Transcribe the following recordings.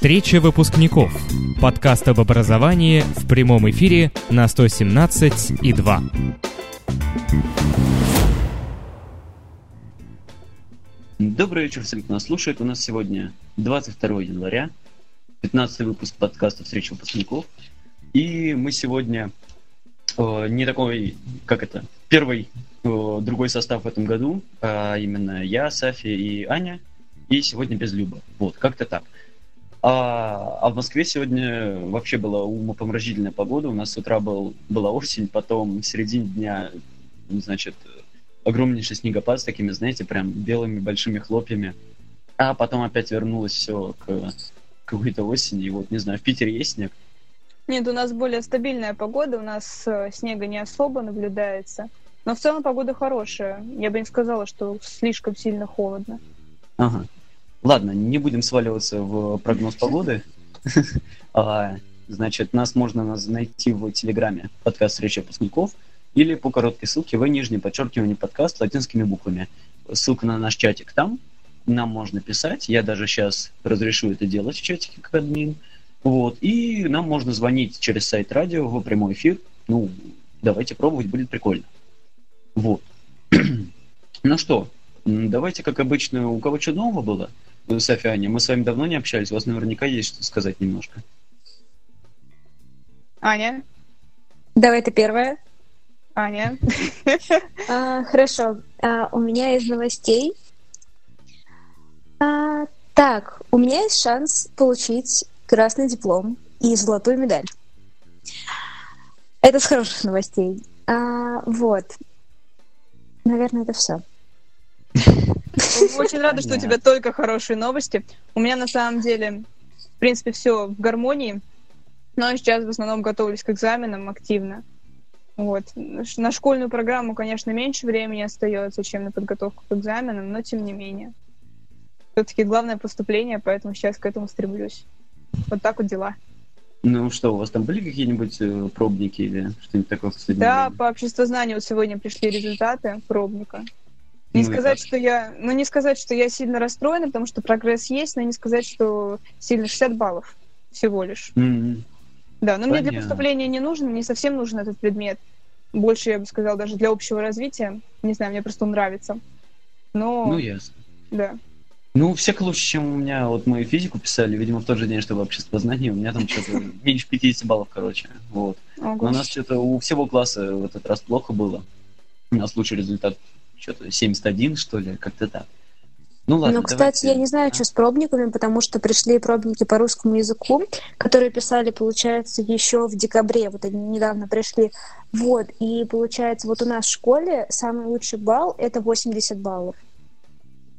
Встреча выпускников. Подкаст об образовании в прямом эфире на 117 и 2. Добрый вечер всем, кто нас слушает. У нас сегодня 22 января, 15 выпуск подкаста «Встреча выпускников». И мы сегодня э, не такой, как это, первый, э, другой состав в этом году, а именно я, Сафи и Аня, и сегодня без Люба. Вот, как-то так. А, а в Москве сегодня вообще была умопомрачительная погода. У нас с утра был, была осень, потом в середине дня, значит, огромнейший снегопад с такими, знаете, прям белыми большими хлопьями. А потом опять вернулось все к какой-то осени. И вот, не знаю, в Питере есть снег? Нет, у нас более стабильная погода, у нас э, снега не особо наблюдается. Но в целом погода хорошая. Я бы не сказала, что слишком сильно холодно. Ага. Ладно, не будем сваливаться в прогноз погоды. А, значит, нас можно найти в Телеграме подкаст встречи выпускников или по короткой ссылке в нижнем подчеркивании подкаст латинскими буквами. Ссылка на наш чатик там. Нам можно писать. Я даже сейчас разрешу это делать в чатике как админ. Вот. И нам можно звонить через сайт радио в прямой эфир. Ну, давайте пробовать, будет прикольно. Вот. ну что, давайте, как обычно, у кого что нового было? Софья Аня, мы с вами давно не общались, у вас наверняка есть что сказать немножко. Аня? Давай ты первая. Аня? А, хорошо. А, у меня из новостей. А, так, у меня есть шанс получить красный диплом и золотую медаль. Это с хороших новостей. А, вот. Наверное, это все. Очень рада, что у тебя только хорошие новости. У меня на самом деле, в принципе, все в гармонии. Но сейчас в основном готовлюсь к экзаменам активно. Вот. На школьную программу, конечно, меньше времени остается, чем на подготовку к экзаменам, но тем не менее. Все-таки главное поступление, поэтому сейчас к этому стремлюсь. Вот так вот дела. Ну что, у вас там были какие-нибудь э, пробники или что-нибудь такое Да, по обществознанию вот сегодня пришли результаты пробника. Не ну, сказать, что я, ну не сказать, что я сильно расстроена, потому что прогресс есть, но не сказать, что сильно 60 баллов всего лишь. Mm-hmm. Да, но Понятно. мне для поступления не нужен, мне совсем нужен этот предмет. Больше, я бы сказала, даже для общего развития. Не знаю, мне просто он нравится. Но... Ну, ясно. Да. Ну, все лучше, чем у меня. Вот мы физику писали, видимо, в тот же день, чтобы общество знаний. У меня там что-то меньше 50 баллов, короче. Вот. Но у нас что-то у всего класса в этот раз плохо было. У нас лучший результат что-то 71, что ли, как-то так. Ну, ладно, ну, кстати, давайте. я не знаю, что с пробниками, потому что пришли пробники по русскому языку, которые писали, получается, еще в декабре, вот они недавно пришли. Вот, и получается, вот у нас в школе самый лучший балл — это 80 баллов.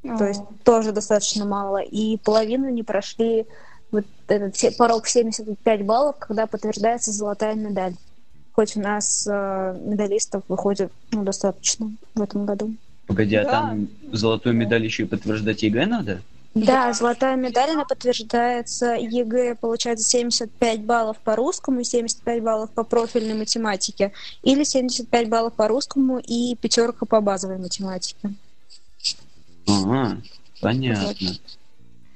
О. То есть тоже достаточно мало. И половину не прошли вот этот порог 75 баллов, когда подтверждается золотая медаль хоть у нас э, медалистов выходит ну, достаточно в этом году. Погоди, а там золотую медаль еще и подтверждать ЕГЭ надо? Да, золотая медаль, она подтверждается ЕГЭ, получается 75 баллов по русскому, 75 баллов по профильной математике, или 75 баллов по русскому и пятерка по базовой математике. Ага, понятно.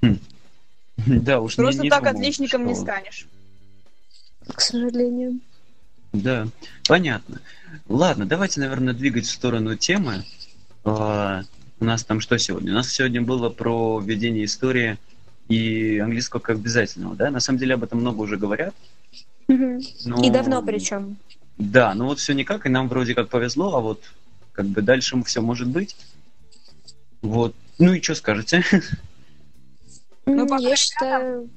Хм. Да, уж Просто не, не так думал, отличником что... не станешь. К сожалению. Да, понятно. Ладно, давайте, наверное, двигать в сторону темы. А, у нас там что сегодня? У нас сегодня было про введение истории и английского как обязательного, да? На самом деле об этом много уже говорят. Но... И давно причем. Да, ну вот все никак, и нам вроде как повезло, а вот как бы дальше все может быть. Вот. Ну и что скажете? Ну, пока я считаю,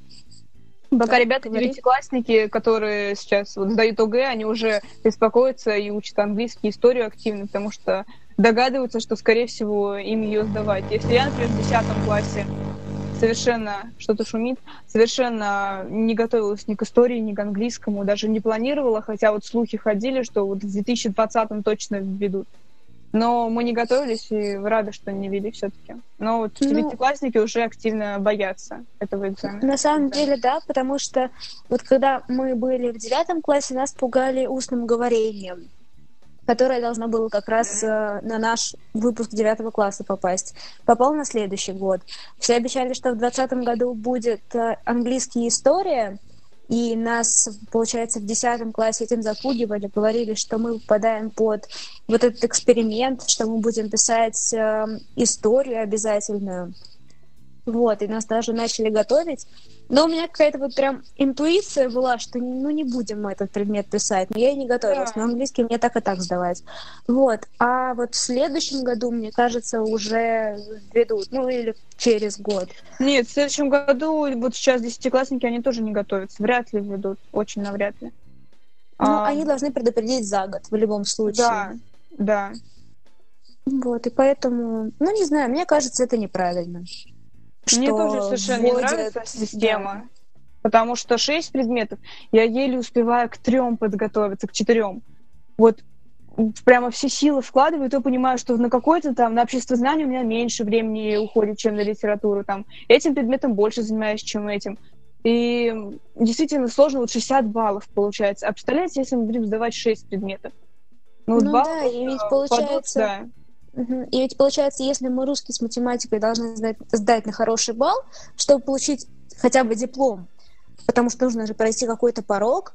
Пока ребята, девятиклассники, которые сейчас вот сдают ОГЭ, они уже беспокоятся и учат английский, историю активно, потому что догадываются, что, скорее всего, им ее сдавать. Если я, например, в десятом классе совершенно что-то шумит, совершенно не готовилась ни к истории, ни к английскому, даже не планировала, хотя вот слухи ходили, что вот в 2020 точно введут. Но мы не готовились и рады, что не вели все-таки. Но вот ну, девятиклассники уже активно боятся этого экзамена. На самом деле, да, потому что вот когда мы были в девятом классе, нас пугали устным говорением. которое должно было как раз э, на наш выпуск девятого класса попасть. Попал на следующий год. Все обещали, что в двадцатом году будет э, английская история, и нас, получается, в десятом классе этим запугивали, говорили, что мы попадаем под вот этот эксперимент, что мы будем писать э, историю обязательную. Вот, и нас даже начали готовить. Но у меня какая-то вот прям интуиция была, что ну не будем мы этот предмет писать. Но я и не готовилась. Да. Но английский мне так и так сдавать. Вот. А вот в следующем году, мне кажется, уже ведут. Ну или через год. Нет, в следующем году, вот сейчас десятиклассники, они тоже не готовятся. Вряд ли ведут. Очень навряд ли. Ну, а... они должны предупредить за год в любом случае. Да, да. Вот, и поэтому, ну, не знаю, мне кажется, это неправильно. Мне тоже совершенно вводят... не нравится система. Да. Потому что шесть предметов, я еле успеваю к трем подготовиться, к четырем. Вот прямо все силы вкладываю, то понимаю, что на какое-то там, на общество знания у меня меньше времени уходит, чем на литературу. Там. Этим предметом больше занимаюсь, чем этим. И действительно сложно, вот 60 баллов получается. А представляете, если мы будем сдавать 6 предметов? Ну, ну баллов, да, и ведь получается... Падут, да и ведь получается, если мы русский с математикой должны сдать, сдать на хороший балл, чтобы получить хотя бы диплом, потому что нужно же пройти какой-то порог,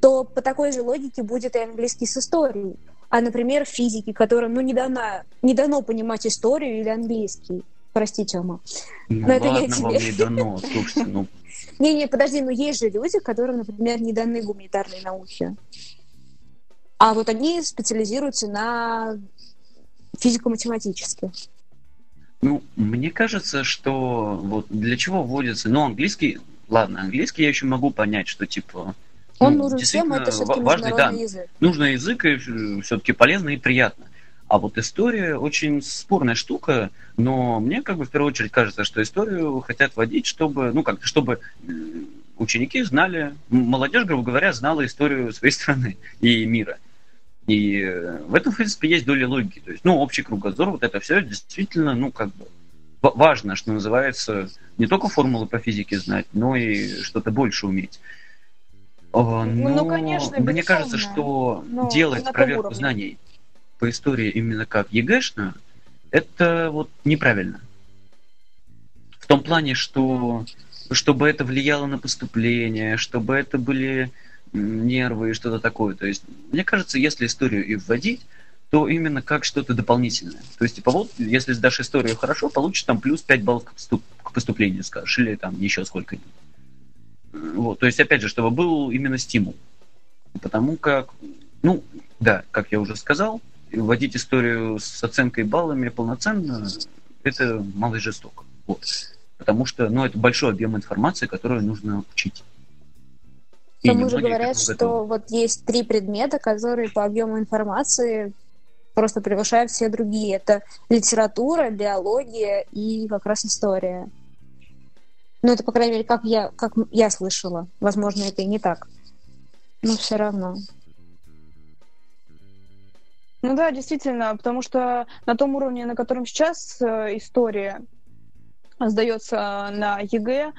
то по такой же логике будет и английский с историей. А, например, физики, которым ну, не, дано, не дано понимать историю или английский. Прости, Тёма. Ну, но ладно, это не вам не дано, слушайте, ну... Не-не, подожди, но есть же люди, которым, например, не даны гуманитарные науки. А вот они специализируются на физико-математически? Ну, мне кажется, что вот для чего вводится... Ну, английский... Ладно, английский я еще могу понять, что типа... Он ну, нужен всем, это все-таки важный, да, язык. Нужный язык, и все-таки полезно и приятно. А вот история очень спорная штука, но мне как бы в первую очередь кажется, что историю хотят вводить, чтобы, ну как, чтобы ученики знали, молодежь, грубо говоря, знала историю своей страны и мира. И э, в этом, в принципе, есть доля логики. То есть, ну, общий кругозор, вот это все действительно, ну, как бы важно, что называется, не только формулы по физике знать, но и что-то больше уметь. Но, ну, ну, конечно, мне кажется, что но делать проверку уровне. знаний по истории именно как ЕГЭшную, это вот неправильно. В том плане, что чтобы это влияло на поступление, чтобы это были нервы и что-то такое. То есть, мне кажется, если историю и вводить, то именно как что-то дополнительное. То есть, типа, вот, если сдашь историю хорошо, получишь там плюс 5 баллов к, поступ- к поступлению, скажешь, или там еще сколько-нибудь. Вот, то есть, опять же, чтобы был именно стимул. Потому как, ну, да, как я уже сказал, вводить историю с оценкой баллами полноценно, это мало жестоко. Вот. Потому что, ну, это большой объем информации, которую нужно учить. К тому же говорят, что вот есть три предмета, которые по объему информации просто превышают все другие. Это литература, биология и как раз история. Ну, это, по крайней мере, как я, как я слышала. Возможно, это и не так. Но все равно. Ну да, действительно, потому что на том уровне, на котором сейчас э, история сдается на ЕГЭ,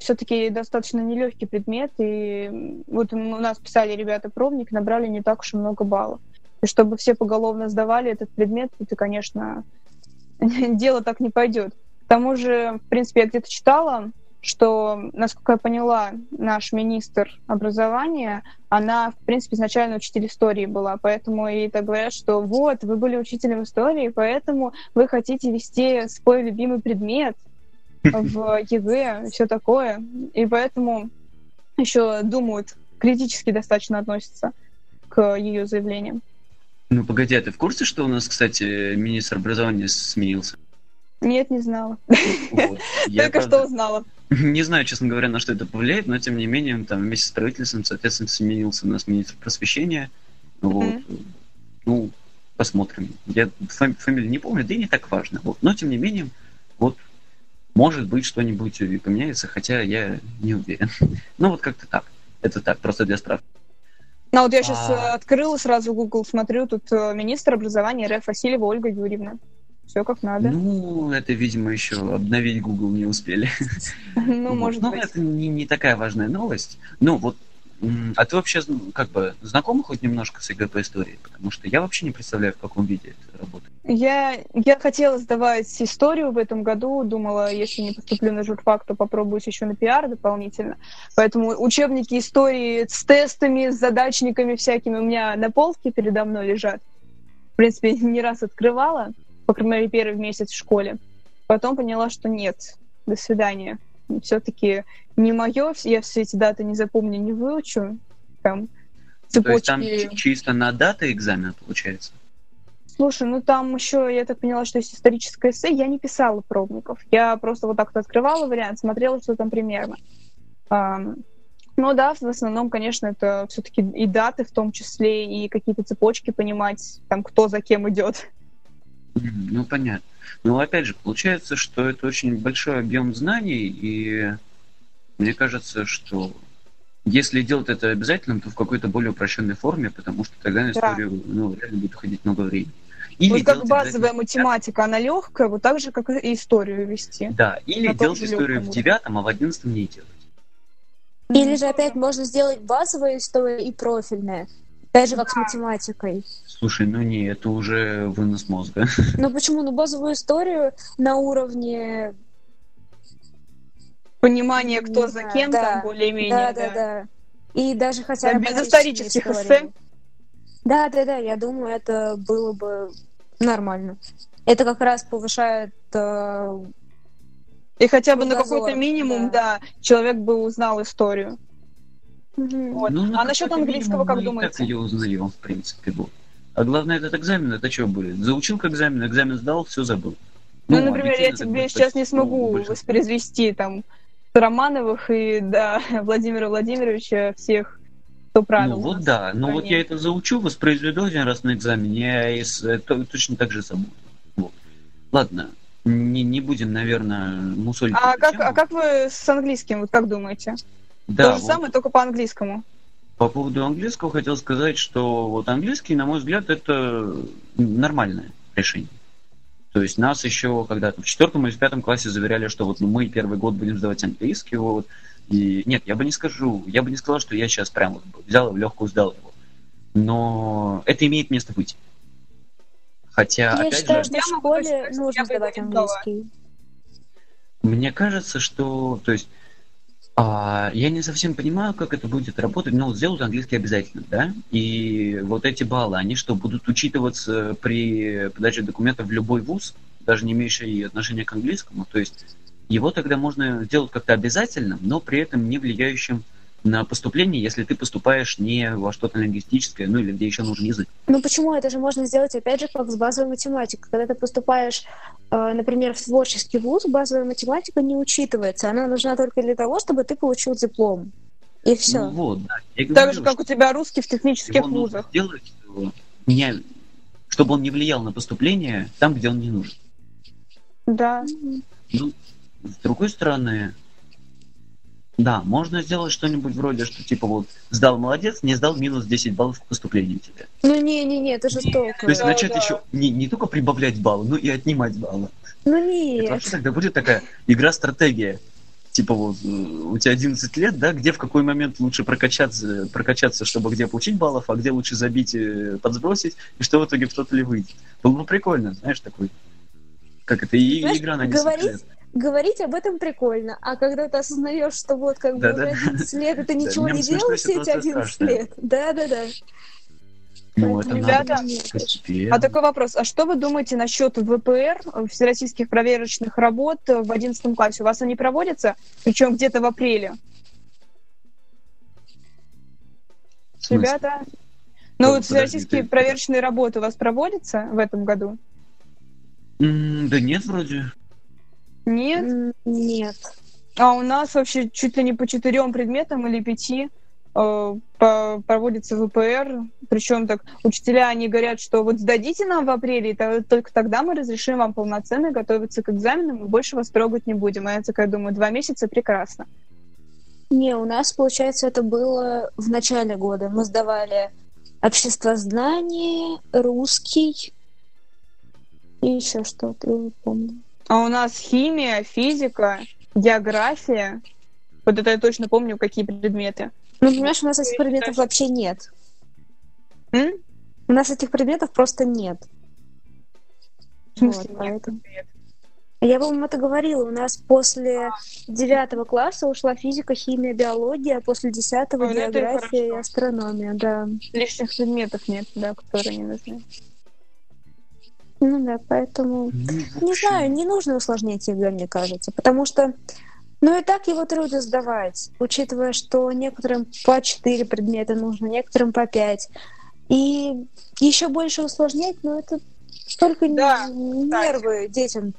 все-таки достаточно нелегкий предмет, и вот у нас писали ребята пробник, набрали не так уж и много баллов. И чтобы все поголовно сдавали этот предмет, это, конечно, дело так не пойдет. К тому же, в принципе, я где-то читала, что, насколько я поняла, наш министр образования, она, в принципе, изначально учитель истории была, поэтому и так говорят, что вот, вы были учителем истории, поэтому вы хотите вести свой любимый предмет в ЕГЭ все такое, и поэтому еще думают, критически достаточно относятся к ее заявлениям. Ну, погоди, а ты в курсе, что у нас, кстати, министр образования сменился? Нет, не знала. Только что узнала. Не знаю, честно говоря, на что это повлияет, но тем не менее, там вместе с правительством, соответственно, сменился у нас министр просвещения. Вот. Ну, посмотрим. Я фамилию не помню, да и не так важно. Вот. Но тем не менее, вот может быть что-нибудь поменяется, хотя я не уверен. Ну вот как-то так. Это так, просто для справки. Ну вот я сейчас а... открыла сразу Google, смотрю, тут э, министр образования РФ Васильева Ольга Юрьевна. Все как надо. Ну, это, видимо, еще обновить Google не успели. Ну, может быть. Но это не такая важная новость. Ну, вот А ты вообще как бы знакома хоть немножко с ЕГЭ по истории? Потому что я вообще не представляю, в каком виде это работает. Я, я хотела сдавать историю в этом году, думала, если не поступлю на журфак, то попробую еще на пиар дополнительно. Поэтому учебники истории с тестами, с задачниками всякими у меня на полке передо мной лежат. В принципе, не раз открывала, по крайней мере, первый месяц в школе. Потом поняла, что нет, до свидания все-таки не мое, я все эти даты не запомню, не выучу. Там, цепочки... То есть там чисто на даты экзамена получается? Слушай, ну там еще, я так поняла, что есть историческое эссе, я не писала пробников. Я просто вот так вот открывала вариант, смотрела, что там примерно. Ну да, в основном, конечно, это все-таки и даты в том числе, и какие-то цепочки понимать, там, кто за кем идет. Ну, понятно. Но опять же, получается, что это очень большой объем знаний, и мне кажется, что если делать это обязательно, то в какой-то более упрощенной форме, потому что тогда на историю да. ну, реально будет уходить много времени. Или вот как базовая математика, она легкая, вот так же, как и историю вести. Да, или делать историю в девятом, а в одиннадцатом не делать. Или же опять можно сделать базовую историю и профильная. Опять же, как с математикой. Слушай, ну не, это уже вынос мозга. Ну почему? Ну базовую историю на уровне понимания, кто за кем, да, там более-менее. Да, да, да, И даже хотя бы... без исторических эссе. Да, да, да, я думаю, это было бы нормально. Это как раз повышает... Э... И хотя бы на какой-то минимум, да. да, человек бы узнал историю. Вот. Ну, а насчет английского, как думаете? Так ее узнаем, в принципе, был. А главное, этот экзамен, это что будет? Заучил к экзамен, экзамен сдал, все забыл. Ну, ну например, я тебе сейчас не смогу ну, воспроизвести там Романовых и да, Владимира Владимировича всех, кто правил. Ну вот да, но вот я это заучу, воспроизведу один раз на экзамене, я из, то, точно так же забуду. Вот. Ладно, не, не будем, наверное, мусолить. А как, а как вы с английским, вот как думаете? Да, То же вот. самое, только по-английскому. По поводу английского хотел сказать, что вот английский, на мой взгляд, это нормальное решение. То есть нас еще когда-то в четвертом или в пятом классе заверяли, что вот ну, мы первый год будем сдавать английский, вот. И нет, я бы не скажу, я бы не сказал, что я сейчас прям вот взял и в легкую сдал его. Но это имеет место быть. Хотя, я опять считаю, же, что в школе нужно сдавать английский. Мне кажется, что, то есть, а, я не совсем понимаю, как это будет работать, но сделают английский обязательно, да? И вот эти баллы, они что, будут учитываться при подаче документов в любой вуз, даже не имеющий отношения к английскому? То есть его тогда можно сделать как-то обязательным, но при этом не влияющим поступление, если ты поступаешь не во что-то лингвистическое, ну или где еще нужен язык. Ну почему? Это же можно сделать, опять же, как с базовой математикой. Когда ты поступаешь, э, например, в творческий вуз, базовая математика не учитывается. Она нужна только для того, чтобы ты получил диплом. И все. Ну, вот, да. Я говорю, так же, как у тебя русский в технических вузах. Сделать, не, чтобы он не влиял на поступление там, где он не нужен. Да. Ну, с другой стороны, да, можно сделать что-нибудь вроде, что типа вот сдал молодец, не сдал минус 10 баллов к поступлению тебе. Ну не-не-не, это жестоко. То есть да, начать да. еще не, не только прибавлять баллы, но и отнимать баллы. Ну нет. Это вообще тогда будет такая игра-стратегия. Типа вот э, у тебя 11 лет, да, где в какой момент лучше прокачаться, прокачаться, чтобы где получить баллов, а где лучше забить, и подсбросить, и что в итоге кто-то ли выйдет. Было бы прикольно, знаешь, такой... Как это, и знаешь, игра на 10 говорить, лет говорить об этом прикольно, а когда ты осознаешь, что вот как бы да, уже 11 да. лет, и ты ничего да, не делал все эти 11 страшная. лет. Да-да-да. Ну, это Ребята, а такой вопрос. А что вы думаете насчет ВПР, всероссийских проверочных работ в 11 классе? У вас они проводятся? Причем где-то в апреле? Ребята, ну вот всероссийские проверочные работы у вас проводятся в этом году? да нет, вроде. Нет? Нет. А у нас вообще чуть ли не по четырем предметам или пяти э, проводится ВПР. Причем так учителя, они говорят, что вот сдадите нам в апреле, и только тогда мы разрешим вам полноценно готовиться к экзаменам, и больше вас трогать не будем. А я такая думаю, два месяца прекрасно. Не, у нас, получается, это было в начале года. Мы сдавали обществознание, русский и еще что-то, я не помню. А у нас химия, физика, география. Вот это я точно помню, какие предметы. Ну, понимаешь, у нас этих предметов вообще нет. М? У нас этих предметов просто нет. В смысле, Вот, нет, поэтому. Я, по-моему, это говорила. У нас после девятого класса ушла физика, химия, биология, а после десятого Ой, ну география и астрономия, да. Лишних предметов нет, да, которые не нужны. Ну да, поэтому... Ну, Не знаю, не нужно усложнять ЕГЭ, мне кажется, потому что, ну и так его трудно сдавать, учитывая, что некоторым по 4 предмета нужно, некоторым по 5. И еще больше усложнять, ну это столько Да, нервы детям.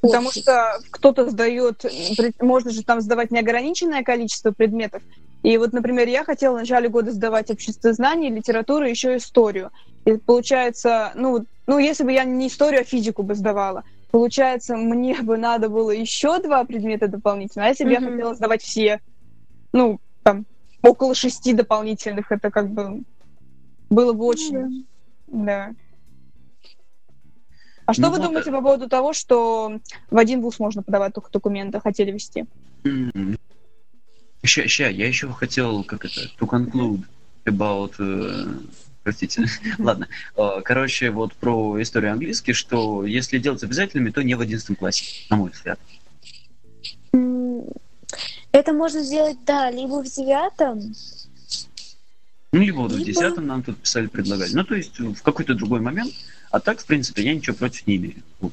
Потому что кто-то сдает, можно же там сдавать неограниченное количество предметов. И вот, например, я хотела в начале года сдавать общество знаний, литературу, еще историю. И получается, ну, ну, если бы я не историю, а физику бы сдавала, получается, мне бы надо было еще два предмета дополнительно. А если бы я Мгм. хотела сдавать все, ну, там, около шести дополнительных, это как бы было бы очень... Ну Да. А что Ну вы думаете э, по поводу того, что в один вуз можно подавать только документы, хотели вести? Ща, ща, я еще хотел, как это, to conclude about... э, простите, ладно. Э, Короче, вот про историю английский, что если делать обязательными, то не в 11 классе, на мой взгляд. Это можно сделать, да, либо в девятом, Ну, либо вот в 10 нам тут писали, предлагали. Ну, то есть в какой-то другой момент. А так, в принципе, я ничего против не имею. Вот.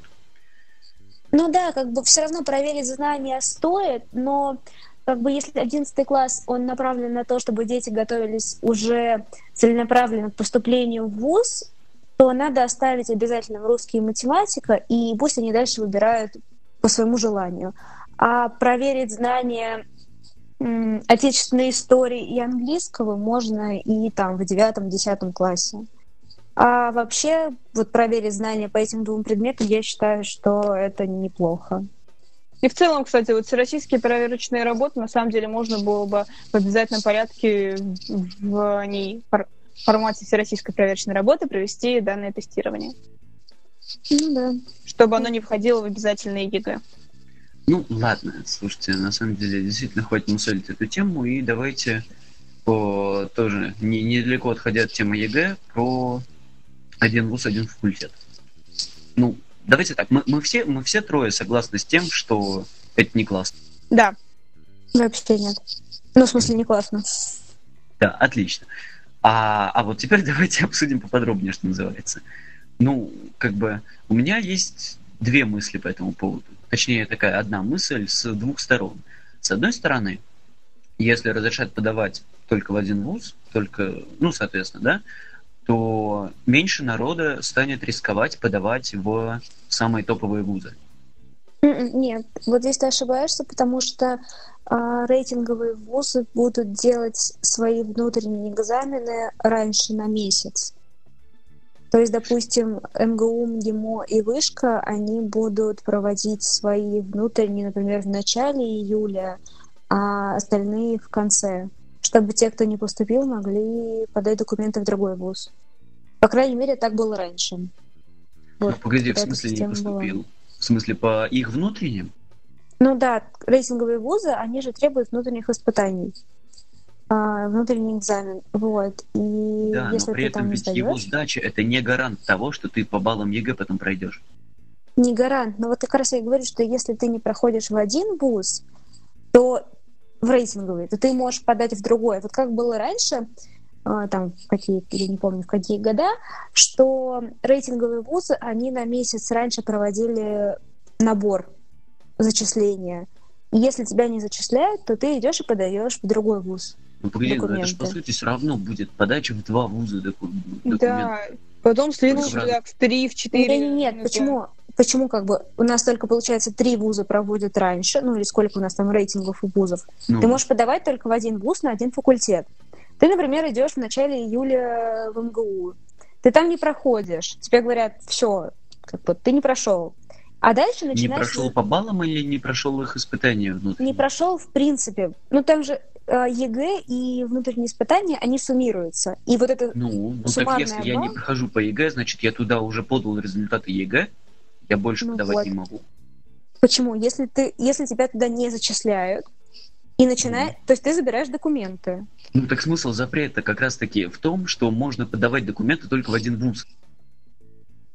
Ну да, как бы все равно проверить знания стоит, но как бы если 11 класс, он направлен на то, чтобы дети готовились уже целенаправленно к поступлению в ВУЗ, то надо оставить обязательно русский и математика, и пусть они дальше выбирают по своему желанию. А проверить знания отечественной истории и английского можно и там в девятом-десятом классе. А вообще, вот проверить знания по этим двум предметам, я считаю, что это неплохо. И в целом, кстати, вот всероссийские проверочные работы, на самом деле, можно было бы в обязательном порядке в в ней фор- формате всероссийской проверочной работы провести данное тестирование, Ну да. чтобы оно не входило в обязательные ЕГЭ. Ну, ладно, слушайте, на самом деле, действительно, хватит мусолить эту тему, и давайте по тоже не, недалеко отходя от темы ЕГЭ, про один вуз, один факультет. Ну, давайте так, мы, мы, все, мы все трое согласны с тем, что это не классно. Да, Вообще нет. Ну, в смысле, не классно. Да, отлично. А, а вот теперь давайте обсудим поподробнее, что называется. Ну, как бы, у меня есть две мысли по этому поводу. Точнее, такая одна мысль с двух сторон. С одной стороны, если разрешать подавать только в один вуз, только, ну, соответственно, да, то меньше народа станет рисковать подавать в самые топовые вузы. М-м, Нет, вот здесь ты ошибаешься, потому что а, рейтинговые вузы будут делать свои внутренние экзамены раньше на месяц. То есть, допустим, МГУ, МГИМО и Вышка, они будут проводить свои внутренние, например, в начале июля, а остальные в конце, чтобы те, кто не поступил, могли подать документы в другой вуз. По крайней мере, так было раньше. Ну, Вот, погоди, в смысле не система была. поступил? В смысле по их внутренним? Ну да, рейтинговые вузы, они же требуют внутренних испытаний. А, внутренний экзамен. Вот. И Да, если но при ты этом там ведь его сдаешь, сдача это не гарант того, что ты по баллам ЕГЭ потом пройдешь. не гарант. Но вот как раз я говорю, что если ты не проходишь в один вуз, то в рейтинговый, то ты можешь подать в другой. Вот как было раньше, а, там, в какие, я не помню, в какие года, что рейтинговые вузы, они на месяц раньше проводили набор зачисления. И если тебя не зачисляют, то ты идешь и подаешь в другой вуз. Ну, погоди, ну, это же по Документы. сути все равно будет подача в два вуза доку- документов. да. Потом следующий Только в три, в четыре. Нет, нет, ну, почему? Почему как бы у нас только получается три вуза проводят раньше, ну или сколько у нас там рейтингов и вузов? Ну, Ты можешь подавать только в один вуз на один факультет. Ты, например, идешь в начале июля в МГУ. Ты там не проходишь. Тебе говорят, все, как бы ты не прошел. А дальше не начинается... прошел по баллам или не прошел их испытания внутренние? Не прошел в принципе. Ну там же ЕГЭ и внутренние испытания, они суммируются. И вот это Ну, ну так если я не балл? прохожу по ЕГЭ, значит я туда уже подал результаты ЕГЭ, я больше Ну подавать вот. не могу. Почему? Если, ты, если тебя туда не зачисляют, И начинает, м-м. то есть ты забираешь документы. Ну так смысл запрета как раз-таки в том, что можно подавать документы только в один вуз.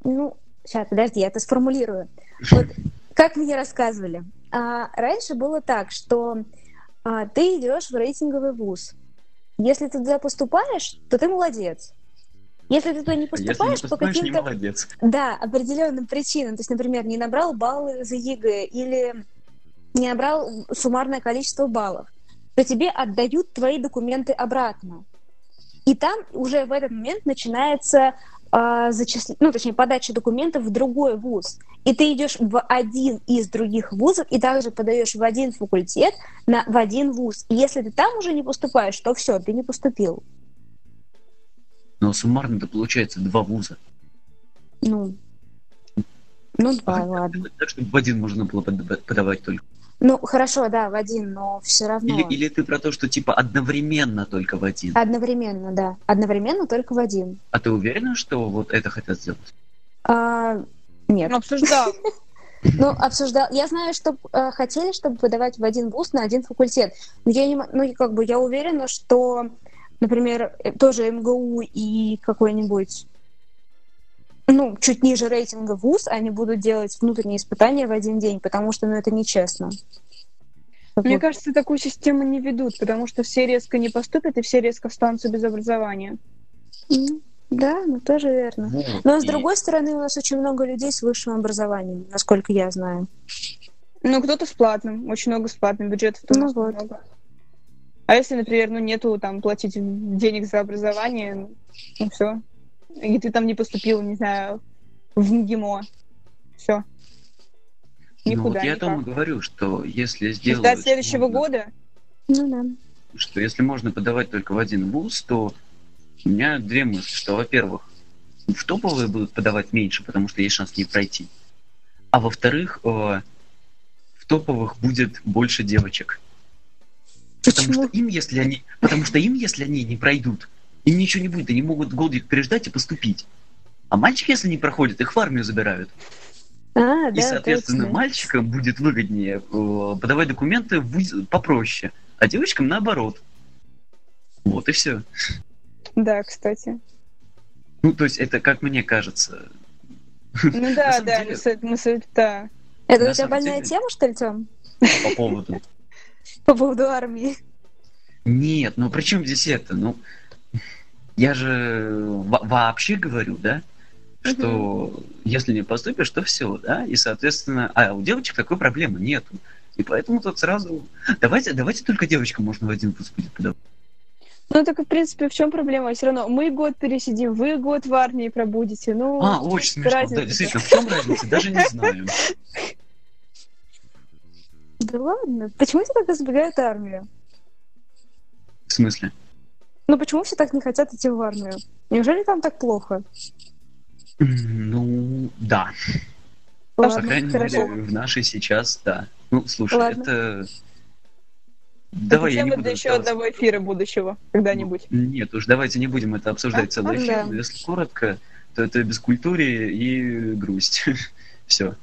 Ну, сейчас, подожди, я это сформулирую. Вот как мне рассказывали, а, раньше было так, что а, ты идешь в рейтинговый вуз. Если ты туда поступаешь, то ты молодец. Если ты туда не поступаешь, не по каким-то да, определенным причинам, то есть, например, не набрал баллы за ЕГЭ или не набрал суммарное количество баллов, то тебе отдают твои документы обратно. И там уже в этот момент начинается э, зачисл... ну, точнее, подача документов в другой вуз. И ты идешь в один из других вузов и также подаешь в один факультет на, в один вуз. И если ты там уже не поступаешь, то все, ты не поступил. Но суммарно это получается два вуза. Ну, ну два, а ладно. Так, чтобы в один можно было подавать только. Ну, хорошо, да, в один, но все равно. Или, или ты про то, что типа одновременно только в один? Одновременно, да. Одновременно только в один. А ты уверена, что вот это хотят сделать? А, нет. Ну, обсуждал. Ну, обсуждал. Я знаю, что э, хотели, чтобы выдавать в один вуз на один факультет. Но я не, ну, как бы я уверена, что, например, э, тоже МГУ и какой-нибудь ну, чуть ниже рейтинга вуз, они будут делать внутренние испытания в один день, потому что, ну, это нечестно. Мне вот. кажется, такую систему не ведут, потому что все резко не поступят, и все резко останутся без образования. Mm. Да, ну тоже верно. Вот, Но и... с другой стороны, у нас очень много людей с высшим образованием, насколько я знаю. Ну, кто-то с платным, очень много с платным бюджетов. Ну вот. Много. А если, например, ну нету там платить денег за образование, ну все, и ты там не поступил, не знаю, в МГИМО. Все. Никуда. Ну, вот я никак. тому говорю, что если сделать... Ждать следующего можно, года? Ну да. Что если можно подавать только в один вуз, то у меня две мысли, что, во-первых, в топовые будут подавать меньше, потому что есть шанс не пройти. А во-вторых, э, в топовых будет больше девочек. Почему? Потому что им, если они, потому что им, если они не пройдут, им ничего не будет, они могут годик переждать и поступить. А мальчики, если не проходят, их в армию забирают. А, и, да, соответственно, точно. мальчикам будет выгоднее э, подавать документы попроще, а девочкам наоборот. Вот и все. Да, кстати. Ну, то есть это, как мне кажется... Ну да, да, мысль, да. Это у тебя больная тема, что ли, Тём? По поводу... По поводу армии. Нет, ну при чем здесь это? Ну, я же вообще говорю, да, что угу. если не поступишь, то все, да, и, соответственно, а у девочек такой проблемы нету. И поэтому тут сразу... Давайте, давайте только девочкам можно в один вуз будет подавать. Ну, так, в принципе, в чем проблема? Все равно мы год пересидим, вы год в армии пробудете. Ну, а, очень смешно. Да, действительно, в чем разница? Даже не знаю. Да ладно. Почему все так избегают армию? В смысле? Ну почему все так не хотят идти в армию? Неужели там так плохо? Ну, да. Ладно, По крайней хорошо. мере, в нашей сейчас, да. Ну, слушай, Ладно. это... Давай, я не буду для еще одного эфира будущего когда-нибудь. Нет, уж давайте не будем это обсуждать а? целый эфир. Да. Если коротко, то это бескультурие и грусть. Все.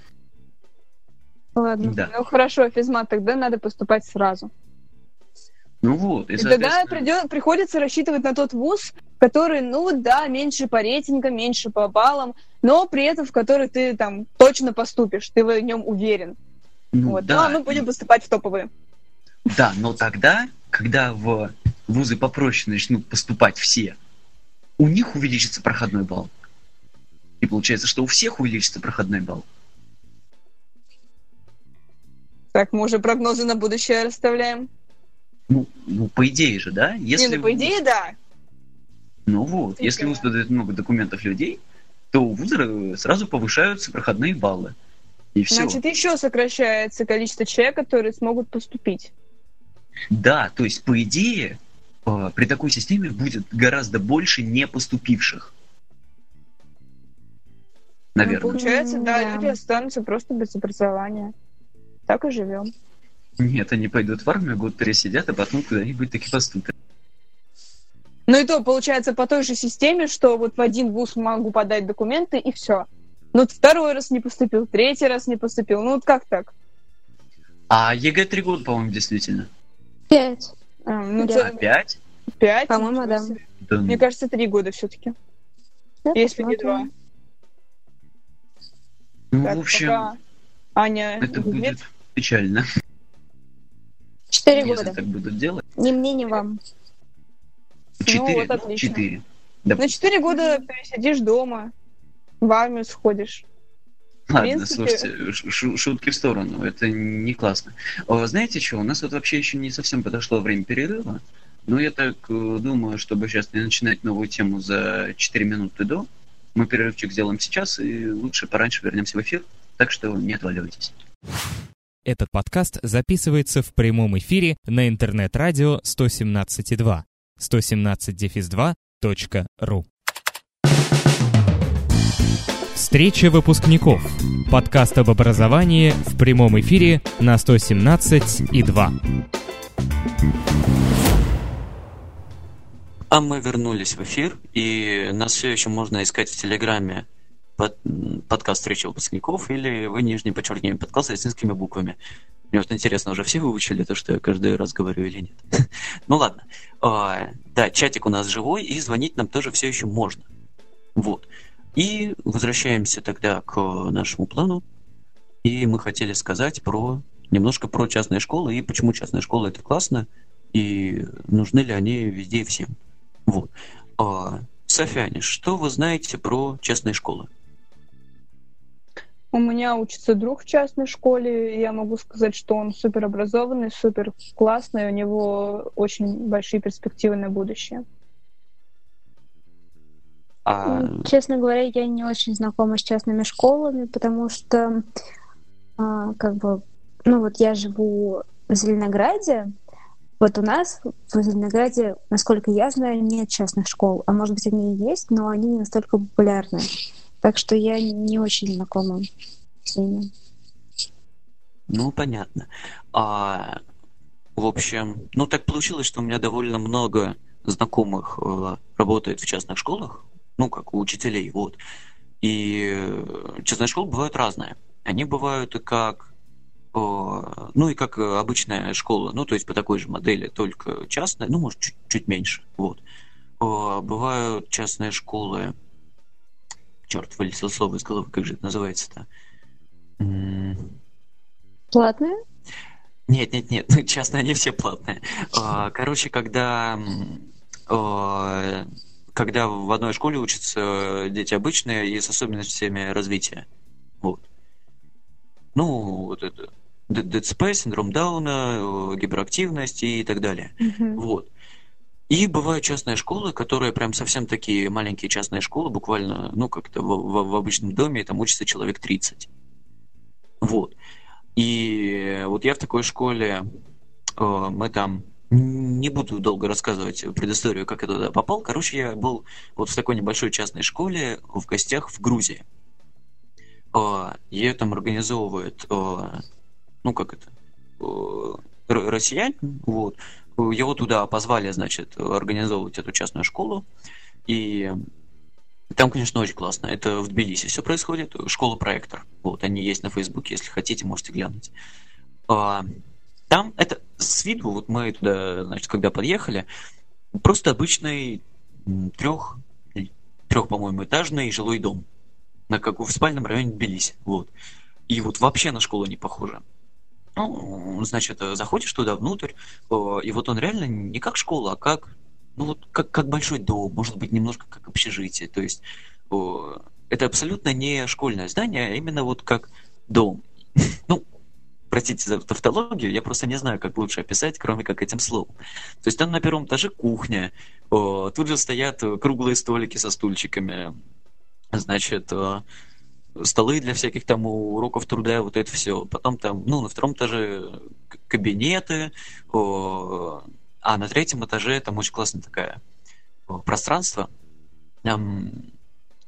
Ладно. Да. Ну хорошо, физмат, тогда надо поступать сразу. Ну вот. И, и тогда придет, приходится рассчитывать на тот вуз, который, ну да, меньше по рейтингам, меньше по баллам, но при этом в который ты там точно поступишь, ты в нем уверен. Ну, вот. да. Ну, а мы будем поступать в топовые. Да, но тогда, когда в вузы попроще начнут поступать все, у них увеличится проходной балл. И получается, что у всех увеличится проходной балл. Так, мы уже прогнозы на будущее расставляем. Ну, ну, по идее же, да? Если Не, ну, по идее, да. Ну вот, если у вуза дает много документов людей, то у вуза сразу повышаются проходные баллы. И все. Значит, еще сокращается количество человек, которые смогут поступить. Да, то есть, по идее, э, при такой системе будет гораздо больше не поступивших. Наверное. Ну, получается, да, да, люди останутся просто без образования. Так и живем. Нет, они пойдут в армию, год пересидят, а потом куда-нибудь таки поступят. Ну и то, получается, по той же системе, что вот в один вуз могу подать документы, и все. Ну, вот второй раз не поступил, третий раз не поступил. Ну, вот как так? А ЕГЭ три года, по-моему, действительно. Пять. А, ну, да. это... Пять? Пять? По-моему, да. да. Мне кажется, три года все-таки. Если не два. Ну, Так, в общем, пока Аня это будет печально, Четыре года. так будут делать. Ни мне, ни вам. Четыре? вот Ну, отлично. четыре. На Допустим. четыре года пересидишь дома, в армию сходишь. Ладно, принципе- слушайте, шутки в сторону, это не классно. Знаете что, у нас вот вообще еще не совсем подошло время перерыва, но я так э, думаю, чтобы сейчас не начинать новую тему за 4 минуты до, мы перерывчик сделаем сейчас, и лучше пораньше вернемся в эфир, так что не отваливайтесь. Этот подкаст записывается в прямом эфире на интернет-радио 117.2 117-2.ру Встреча выпускников. Подкаст об образовании в прямом эфире на 117.2. А мы вернулись в эфир, и нас все еще можно искать в Телеграме под, подкаст встречи выпускников или вы нижнее подчеркивание подкаст с латинскими буквами. Мне вот интересно, уже все выучили то, что я каждый раз говорю или нет? ну ладно. А, да, чатик у нас живой, и звонить нам тоже все еще можно. Вот. И возвращаемся тогда к нашему плану. И мы хотели сказать про немножко про частные школы и почему частные школы это классно и нужны ли они везде и всем. Вот. А, Софьяне, что вы знаете про частные школы? У меня учится друг в частной школе, и я могу сказать, что он супер образованный, супер классный, у него очень большие перспективы на будущее. А, Честно говоря, я не очень знакома с частными школами, потому что, а, как бы, ну вот я живу в Зеленограде, вот у нас в Зеленограде, насколько я знаю, нет частных школ, а может быть они и есть, но они не настолько популярны. Так что я не очень знакома с ними. ну, понятно. А, в общем, ну так получилось, что у меня довольно много знакомых э, работает в частных школах, ну, как у учителей, вот. И частные школы бывают разные. Они бывают и как э, ну и как обычная школа, ну то есть по такой же модели, только частная, ну может чуть, чуть меньше, вот. Э, Бывают частные школы, черт, вылетело слово из головы, как же это называется-то? М, Платные? Нет, нет, нет, частные они все платные. А, Короче, когда а, когда в одной школе учатся дети обычные и с особенностями развития. Вот. Ну, вот это ДЦП, синдром Дауна, э, гиперактивность и так далее. Вот. И бывают частные школы, которые прям совсем такие маленькие частные школы, буквально, ну, как-то в, в- в обычном доме, там учится человек 30. Вот. И вот я в такой школе, э, мы там, не буду долго рассказывать предысторию, как я туда попал. Короче, я был вот в такой небольшой частной школе в гостях в Грузии. Э, Ее там организовывает, э, ну, как это, р- россияне, вот. Его туда позвали, значит, организовывать эту частную школу. И там, конечно, очень классно. Это в Тбилиси все происходит. Школа проектор. Вот, они есть на Фейсбуке, если хотите, можете глянуть. А, Там это с виду, вот мы туда, значит, когда подъехали, просто обычный трех, трех, по-моему, этажный жилой дом. На как в спальном районе Тбилиси. Вот. И вот вообще на школу не похоже. Ну, значит, э, заходишь туда внутрь, и вот он реально не как школа, а как, ну вот как, как большой дом, может быть, немножко как общежитие. То есть это абсолютно не школьное здание, а именно вот как дом. Ну, простите за тавтологию, я просто не знаю, как лучше описать, кроме как этим словом. То есть там на первом этаже кухня, тут же стоят круглые столики со стульчиками, значит, столы для всяких там уроков труда, вот это все. Потом там, ну, на втором этаже кабинеты, а на третьем этаже там очень классное такое пространство. Там,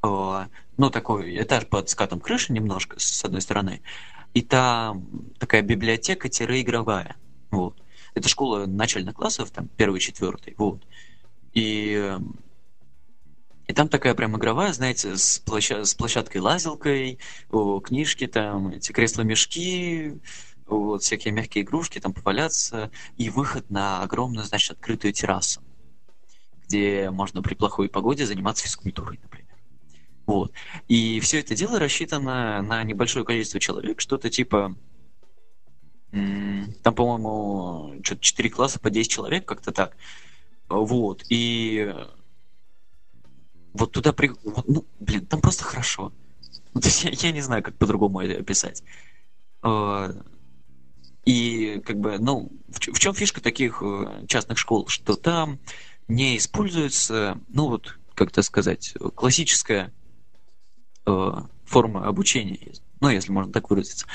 ну, такой этаж под скатом крыши немножко, с одной стороны. И там такая библиотека-игровая. Вот. Это школа начальных классов, там, первый, четвертый, вот. И и там такая прям игровая, знаете, с, площа- с площадкой-лазилкой, о, книжки там, эти кресла-мешки, вот, всякие мягкие игрушки, там поваляться, и выход на огромную, значит, открытую террасу, где можно при плохой погоде заниматься физкультурой, например. Вот. И все это дело рассчитано на небольшое количество человек, что-то типа там, по-моему, что-то 4 класса по 10 человек, как-то так. Вот. И вот туда при... Ну, блин, там просто хорошо. Я, я не знаю, как по-другому это описать. А, и как бы, ну, в, в чем фишка таких э, частных школ, что там не используется, ну вот, как то сказать, классическая э, форма обучения, ну, если можно так выразиться.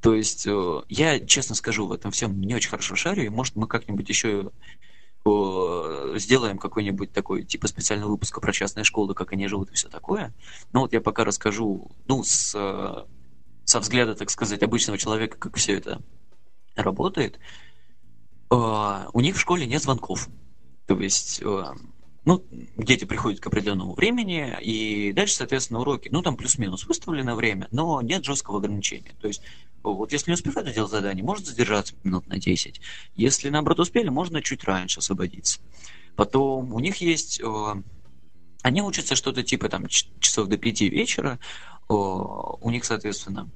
То есть э, я, честно скажу, в этом всем не очень хорошо шарю, и может мы как-нибудь еще сделаем какой-нибудь такой типа специального выпуска про частные школы, как они живут и все такое. Но вот я пока расскажу, ну, с, со взгляда, так сказать, обычного человека, как все это работает. Э, у них в школе нет звонков. То есть э, ну, дети приходят к определенному времени, и дальше, соответственно, уроки, ну, там плюс-минус выставлено время, но нет жесткого ограничения. То есть, вот если не успевает делать задание, может задержаться минут на 10. Если, наоборот, успели, можно чуть раньше освободиться. Потом у них есть... Э, они учатся что-то типа там часов до 5 вечера. Э, у них, соответственно,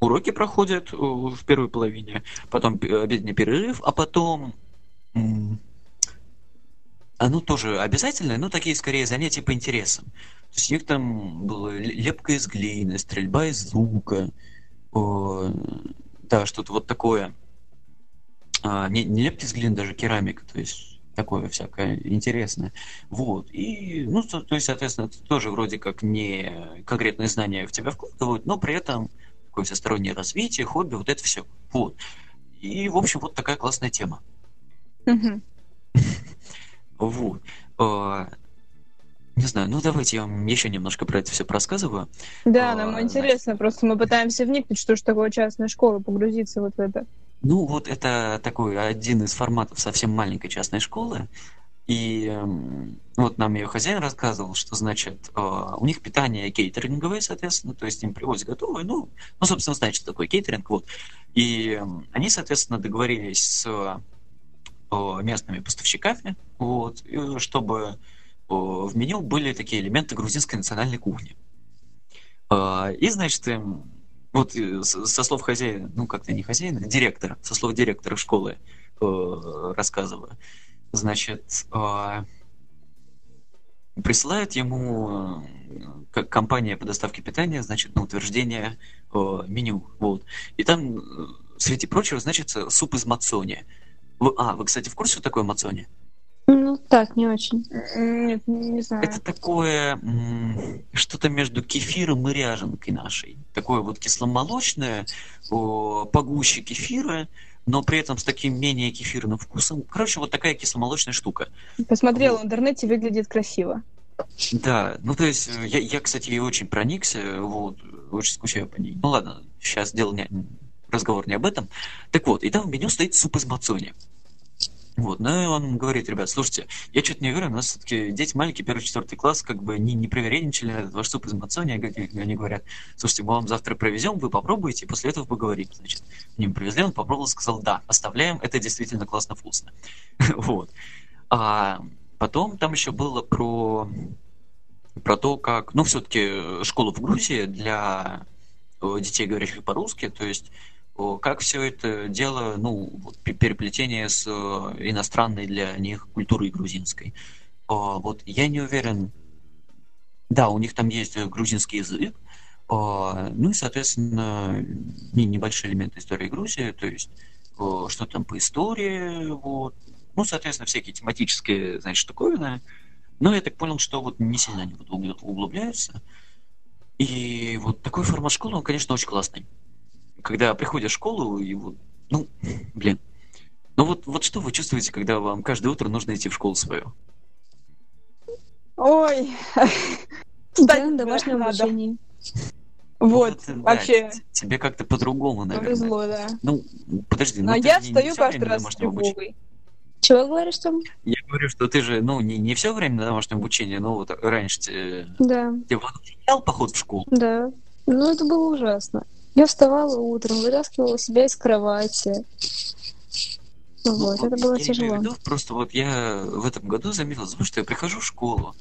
уроки проходят э, в первой половине, потом обеденный перерыв, а потом оно тоже обязательное, но такие скорее занятия по интересам. То есть у них там было лепка из глины, стрельба из лука, о, да, что-то вот такое. А, не, не глины, даже керамика, то есть такое всякое интересное. Вот. И, ну, то, то есть, соответственно, это тоже вроде как не конкретные знания в тебя вкладывают, но при этом такое всестороннее развитие, хобби, вот это все. Вот. И, в общем, вот такая классная тема. Вот. Не знаю, ну давайте я вам еще немножко про это все рассказываю. Да, нам а, интересно, значит... просто мы пытаемся вникнуть, что же такое частная школа, погрузиться вот в это. Ну, вот это такой один из форматов совсем маленькой частной школы. И вот нам ее хозяин рассказывал, что, значит, а, у них питание кейтеринговое, соответственно, то есть им привозят готовое, ну, ну, собственно, знаете, что такое кейтеринг, вот. И они, соответственно, договорились с местными поставщиками, вот, чтобы в меню были такие элементы грузинской национальной кухни. А, и, значит, вот э, со слов хозяина, ну как-то не хозяина, директора, со слов директора школы рассказываю, значит, присылает ему как компания по доставке питания, значит, на утверждение меню, вот. И там, э, среди прочего, значится суп из мацони. А, вы, кстати, в курсе, что такое мацони? Ну, так, не очень. Нет, не знаю. Это такое что-то между кефиром и ряженкой нашей. Такое вот кисломолочное, погуще кефира, но при этом с таким менее кефирным вкусом. Короче, вот такая кисломолочная штука. Посмотрела вот. в интернете, выглядит красиво. Да, ну то есть э, я, я кстати, и очень проникся, вот, очень скучаю по ней. Ну ладно, сейчас дело не, разговор не об этом. Так вот, и там в меню стоит суп из мацони. Вот, ну и он говорит, ребят, слушайте, я что-то не уверен, у нас все-таки дети маленькие, первый, четвертый класс, как бы не, не проверенничали этот ваш суп из мацони, они говорят, слушайте, мы вам завтра провезем, вы попробуете, и после этого поговорим. Значит, ним привезли, он попробовал, сказал, да, оставляем, это действительно классно вкусно. вот. А потом там еще было про, про то, как, ну, все-таки школа в Грузии для э, детей, говорящих по-русски, то есть как все это дело, ну, переплетение с э, иностранной для них культурой грузинской. Вот я не уверен, да, у них там есть грузинский язык, ну и, соответственно, небольшие элементы истории Грузии, то есть что там по истории, вот, ну, соответственно, всякие тематические, значит, штуковины. Но я так понял, что вот не сильно они вот углубляются. И вот такой формат школы, он, конечно, очень классный когда приходишь в школу, и вот, ну, блин. Ну вот, вот что вы чувствуете, когда вам каждое утро нужно идти в школу свою? Ой. Да, на домашнем обучении. Вот, вот вообще. Тебе как-то по-другому, наверное. Повезло, да. Ну, подожди, ну, а я встаю каждый раз с тревогой. Чего говоришь там? Я говорю, что ты же, ну, не, не все время на домашнем обучении, но вот раньше тебе... Да. Тебе поход в школу? Да. Ну, это было ужасно. Я вставала утром, вытаскивала себя из кровати. Ну, вот, это было я тяжело. Имею в виду, просто вот я в этом году заметил, что я прихожу в школу,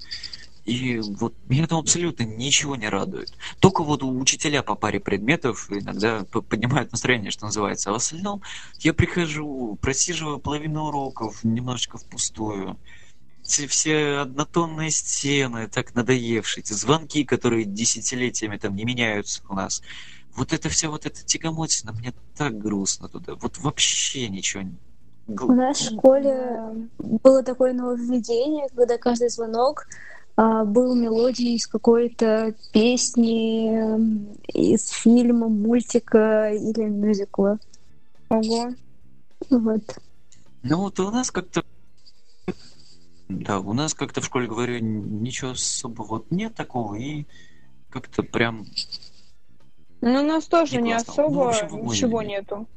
и вот меня там абсолютно ничего не радует. Только вот у учителя по паре предметов иногда поднимают настроение, что называется. А в остальном я прихожу, просиживаю половину уроков немножечко впустую. Все, все однотонные стены, так надоевшие, эти звонки, которые десятилетиями там не меняются у нас. Вот это все, вот это тягомотина, мне так грустно туда. Вот вообще ничего не у нас в школе было такое нововведение, когда каждый звонок а, был мелодией из какой-то песни, из фильма, мультика или мюзикла. Ого. Вот. Ну вот у нас как-то да, у нас как-то в школе, говорю, ничего особо вот нет такого, и как-то прям... Ну, у нас тоже не, не особо ну, ничего нету.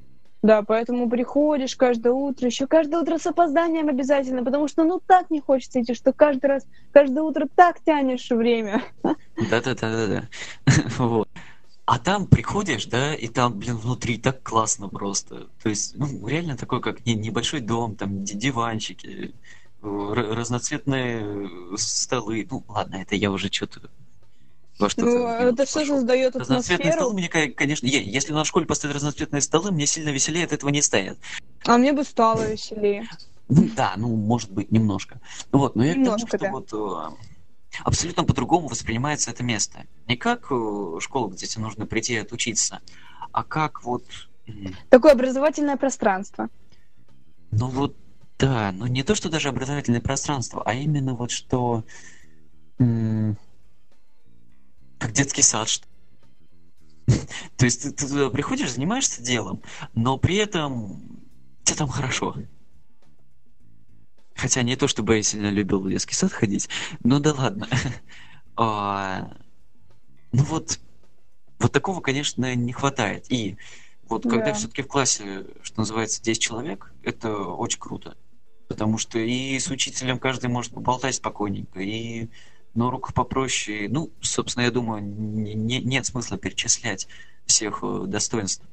Да, поэтому приходишь каждое утро, еще каждое утро с опозданием обязательно, потому что ну так не хочется идти, что каждый раз, каждое утро так тянешь время. Да-да-да-да-да. Вот. А там приходишь, да, и там, блин, внутри так классно просто. То есть, ну, реально такой, как не, небольшой дом, там диванчики, разноцветные столы. Ну, ладно, это я уже что-то во что ну, это все создает Разноцветные столы мне, конечно, если на школе поставить разноцветные столы, мне сильно веселее от этого не станет. А мне бы стало веселее. Ну, да, ну, может быть, немножко. Вот, но я немножко, к тому, что да. вот э, абсолютно по-другому воспринимается это место. Не как э, школа, где тебе нужно прийти и отучиться, а как вот... Такое образовательное пространство. Ну вот, да, но не то, что даже образовательное пространство, а именно вот что как детский сад. Что... То есть ты, ты туда приходишь, занимаешься делом, но при этом тебе там хорошо. Хотя не то, чтобы я сильно любил в детский сад ходить, но да ладно. А, ну вот, вот такого, конечно, не хватает. И вот когда да. все-таки в классе, что называется, 10 человек, это очень круто. Потому что и с учителем каждый может поболтать спокойненько, и но уроков попроще. Ну, собственно, я думаю, не, нет смысла перечислять всех э, достоинств,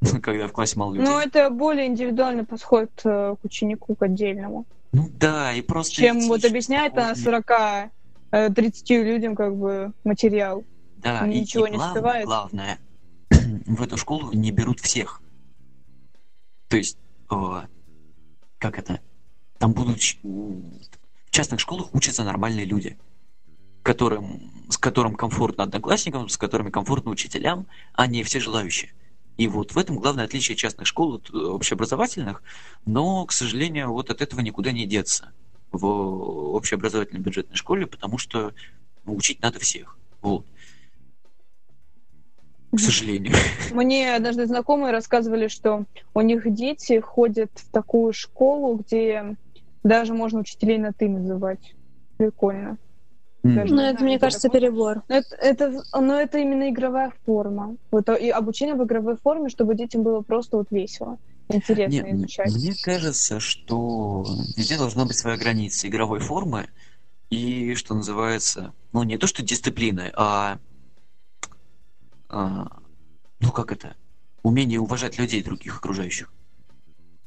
когда в классе мало людей. Ну, это более индивидуальный подход э, к ученику, к отдельному. Ну да, и просто... Чем вот объяснять на 40-30 э, людям как бы материал. Да, ничего и, и не главное, успевает. главное, в эту школу не берут всех. То есть, о, как это? Там будут... В частных школах учатся нормальные люди которым, с которым комфортно одноклассникам, с которыми комфортно учителям, а не все желающие. И вот в этом главное отличие частных школ от общеобразовательных, но, к сожалению, вот от этого никуда не деться в общеобразовательной бюджетной школе, потому что учить надо всех. Вот. К сожалению. Мне однажды знакомые рассказывали, что у них дети ходят в такую школу, где даже можно учителей на «ты» называть. Прикольно. Даже, ну, это, мне кажется, перебор. Это, это, но это именно игровая форма. Вот и обучение в игровой форме, чтобы детям было просто вот весело, интересно Нет, изучать. Мне кажется, что везде должна быть своя граница игровой формы и, что называется, ну, не то, что дисциплины, а, а ну, как это, умение уважать людей других окружающих.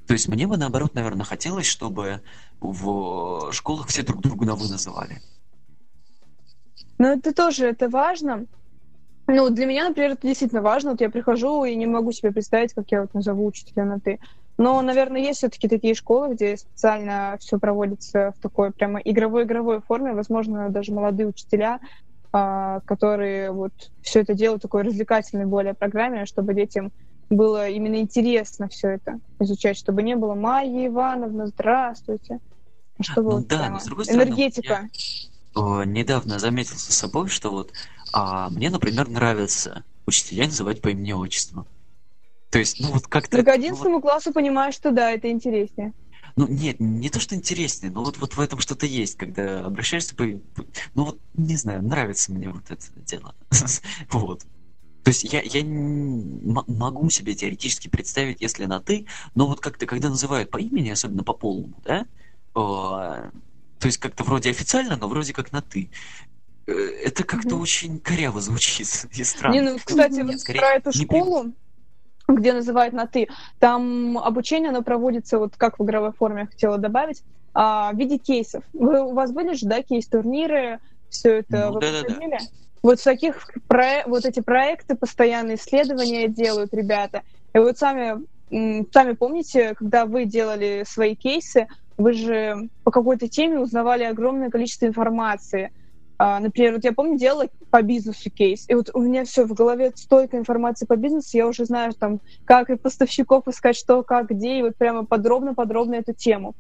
То есть мне бы, наоборот, наверное, хотелось, чтобы в школах все друг друга на «вы» называли. Но это тоже, это важно. Ну, для меня, например, это действительно важно. Вот я прихожу и не могу себе представить, как я вот назову учителя на «ты». Но, наверное, есть все-таки такие школы, где специально все проводится в такой прямо игровой-игровой форме. Возможно, даже молодые учителя, а, которые вот все это делают в такой развлекательной более программе, чтобы детям было именно интересно все это изучать, чтобы не было Майя Ивановна, здравствуйте. А чтобы ну, вот да, прямо энергетика. Стороны, я недавно заметил за собой, что вот а, мне, например, нравится учителя называть по имени-отчеству. То есть, ну вот как-то... К одиннадцатому ну, вот... классу понимаешь, что да, это интереснее. Ну, нет, не то, что интереснее, но вот, вот в этом что-то есть, когда обращаешься по... Ну, вот, не знаю, нравится мне вот это дело. вот. То есть я, я могу себе теоретически представить, если на «ты», но вот как-то, когда называют по имени, особенно по полному, да, то есть как-то вроде официально, но вроде как на «ты». это как-то mm-hmm. очень коряво звучит и странно. Не, ну, кстати, скорее, про эту школу, не... где называют на «ты», там обучение, оно проводится, вот как в игровой форме я хотела добавить, а, в виде кейсов. Вы, у вас были же, да, кейс-турниры, все это ну, вы да, да, да. Вот в таких про... вот эти проекты, постоянные исследования делают ребята. И вот сами, сами помните, когда вы делали свои кейсы, вы же по какой-то теме узнавали огромное количество информации. А, например, вот я помню, делала по бизнесу кейс, и вот у меня все в голове столько информации по бизнесу, я уже знаю, там, как и поставщиков искать, что, как, где, и вот прямо подробно-подробно эту тему.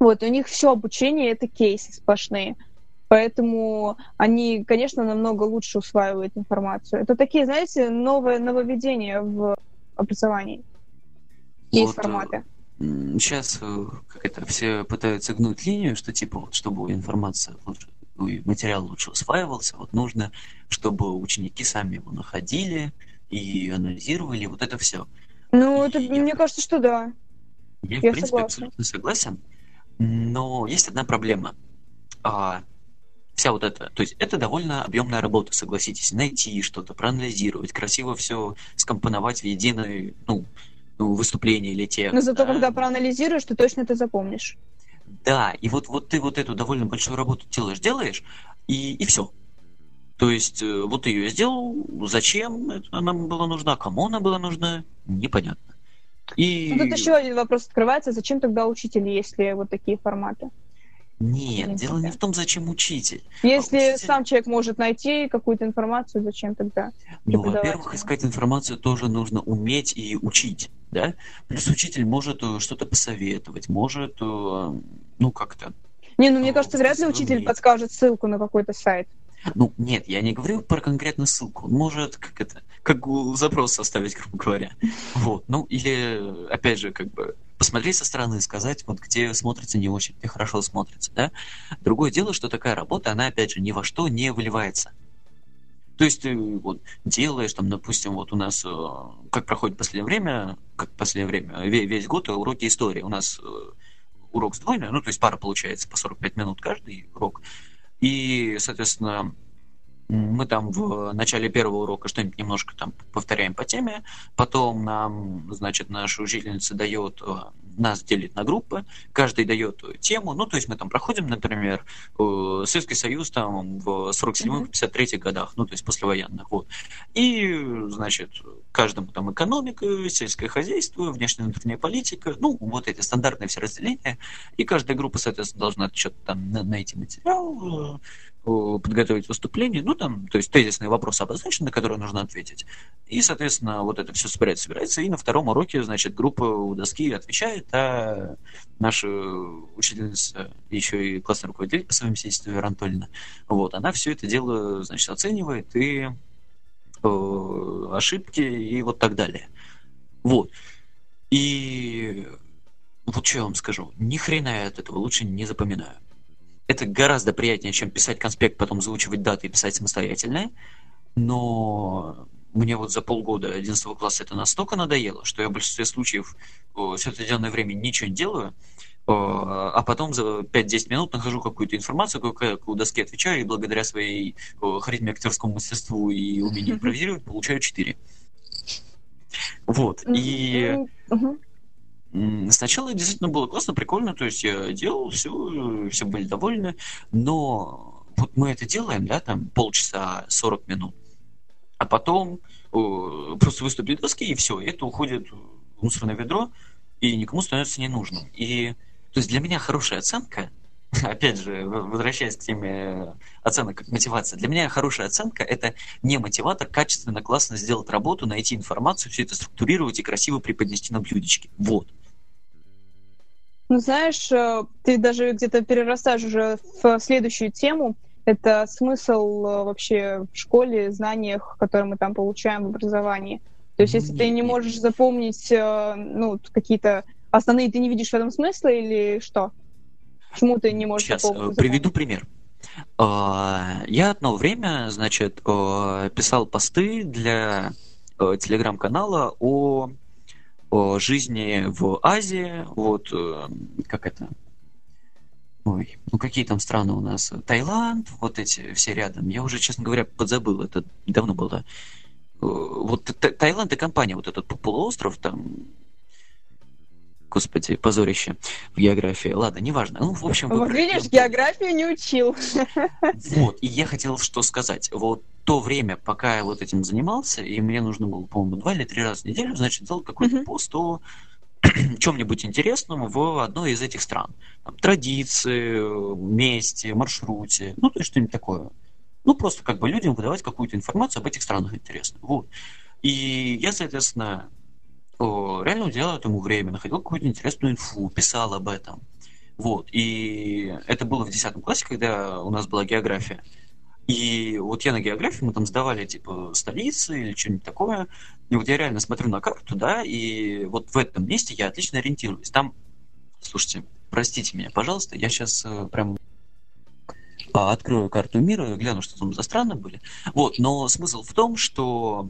Вот, у них все обучение — это кейсы сплошные. Поэтому они, конечно, намного лучше усваивают информацию. Это такие, знаете, новые нововведения в образовании. Есть вот, форматы. Сейчас э, как это, все пытаются гнуть линию, что типа, вот, чтобы информация лучше, материал лучше усваивался, вот нужно, чтобы ученики сами его находили и анализировали, вот это все. Ну, и это, я, мне кажется, что да. Я, я в принципе, согласна. абсолютно согласен. Но есть одна проблема. А, вся вот эта, то есть это довольно объемная работа, согласитесь, найти что-то, проанализировать, красиво все скомпоновать в единое, ну, ну выступление или текст. Но зато да? когда проанализируешь, ты точно это запомнишь. Да, и вот, вот ты вот эту довольно большую работу делаешь, делаешь, и, и все. То есть э, вот ее сделал, зачем она была нужна, кому она была нужна, непонятно. И... Ну, тут еще один вопрос открывается, зачем тогда учитель, если вот такие форматы? Нет, дело не в том, зачем учитель. Если а учитель... сам человек может найти какую-то информацию, зачем тогда? Ну, во-первых, искать информацию тоже нужно уметь и учить, да? Плюс учитель может э, что-то посоветовать, может, э, ну, как-то... Не, ну, мне э, кажется, вряд ли учитель подскажет ссылку на какой-то сайт. Ну, нет, я не говорю про конкретную ссылку. Он может, как это, как запрос составить, грубо говоря. Вот. Ну, или, опять же, как бы посмотреть со стороны и сказать, вот где смотрится не очень, где хорошо смотрится, да. Другое дело, что такая работа, она, опять же, ни во что не выливается. То есть ты вот делаешь, там, допустим, вот у нас, э, как проходит последнее время, как последнее время, весь год уроки истории. У нас э, урок сдвоенный, ну, то есть пара получается по 45 минут каждый урок. И, соответственно, мы там в начале первого урока что-нибудь немножко там повторяем по теме, потом нам, значит, наша учительница дает, э, нас делит на группы, каждый дает тему, ну, то есть мы там проходим, например, э, Советский Союз там в 47-53 годах, ну, то есть послевоенных, вот. И, значит, каждому там экономика, сельское хозяйство, внешняя и внутренняя политика, ну, вот эти стандартные все разделения, и каждая группа, соответственно, должна что-то там найти материал, подготовить выступление, ну там, то есть тезисные вопросы обозначены, на которые нужно ответить. И, соответственно, вот это все собирается, собирается, и на втором уроке, значит, группа у доски отвечает, а наша учительница, еще и классный руководитель по совместительству Вера Анатольевна, вот, она все это дело, значит, оценивает и э, ошибки и вот так далее. Вот. И вот что я вам скажу, ни хрена я от этого лучше не запоминаю это гораздо приятнее, чем писать конспект, потом заучивать даты и писать самостоятельно. Но мне вот за полгода 11 класса это настолько надоело, что я в большинстве случаев все это отведенное время ничего не делаю, а потом за 5-10 минут нахожу какую-то информацию, какую доски отвечаю, и благодаря своей харизме актерскому мастерству и умению импровизировать получаю 4. Вот. И Сначала действительно было классно, прикольно, то есть я делал все, все были довольны, но вот мы это делаем, да, там полчаса, 40 минут, а потом о, просто выступили доски, и все, это уходит в мусорное ведро, и никому становится не нужным. И то есть для меня хорошая оценка, опять же, возвращаясь к теме оценок как мотивация, для меня хорошая оценка – это не мотиватор качественно, классно сделать работу, найти информацию, все это структурировать и красиво преподнести на блюдечке. Вот. Ну, знаешь, э, ты даже где-то перерастаешь уже в следующую тему. Это смысл э, вообще в школе, знаниях, которые мы там получаем в образовании. То есть, если ты не можешь запомнить э, ну, какие-то основные, ты не видишь в этом смысла или что? Почему ты не можешь Сейчас запомнить? приведу пример. Я одно время, значит, писал посты для телеграм-канала о жизни в Азии, вот, э, как это, Ой, ну какие там страны у нас? Таиланд, вот эти все рядом. Я уже, честно говоря, подзабыл. Это давно было. Э, вот Таиланд и компания, вот этот полуостров, там господи, позорище в географии. Ладно, неважно. Ну, в общем... Вот видишь, географию не учил. Вот, и я хотел что сказать. Вот то время, пока я вот этим занимался, и мне нужно было, по-моему, два или три раза в неделю, значит, делать какой-то uh-huh. пост о чем-нибудь интересном в одной из этих стран. Там, традиции, месте, маршруте, ну, то есть что-нибудь такое. Ну, просто как бы людям выдавать какую-то информацию об этих странах интересную. Вот. И я, соответственно, реально уделял этому время, находил какую-то интересную инфу, писал об этом. Вот. И это было в 10 классе, когда у нас была география. И вот я на географии, мы там сдавали, типа, столицы или что-нибудь такое. И вот я реально смотрю на карту, да, и вот в этом месте я отлично ориентируюсь. Там, слушайте, простите меня, пожалуйста, я сейчас э, прям а, открою карту мира, гляну, что там за страны были. Вот, но смысл в том, что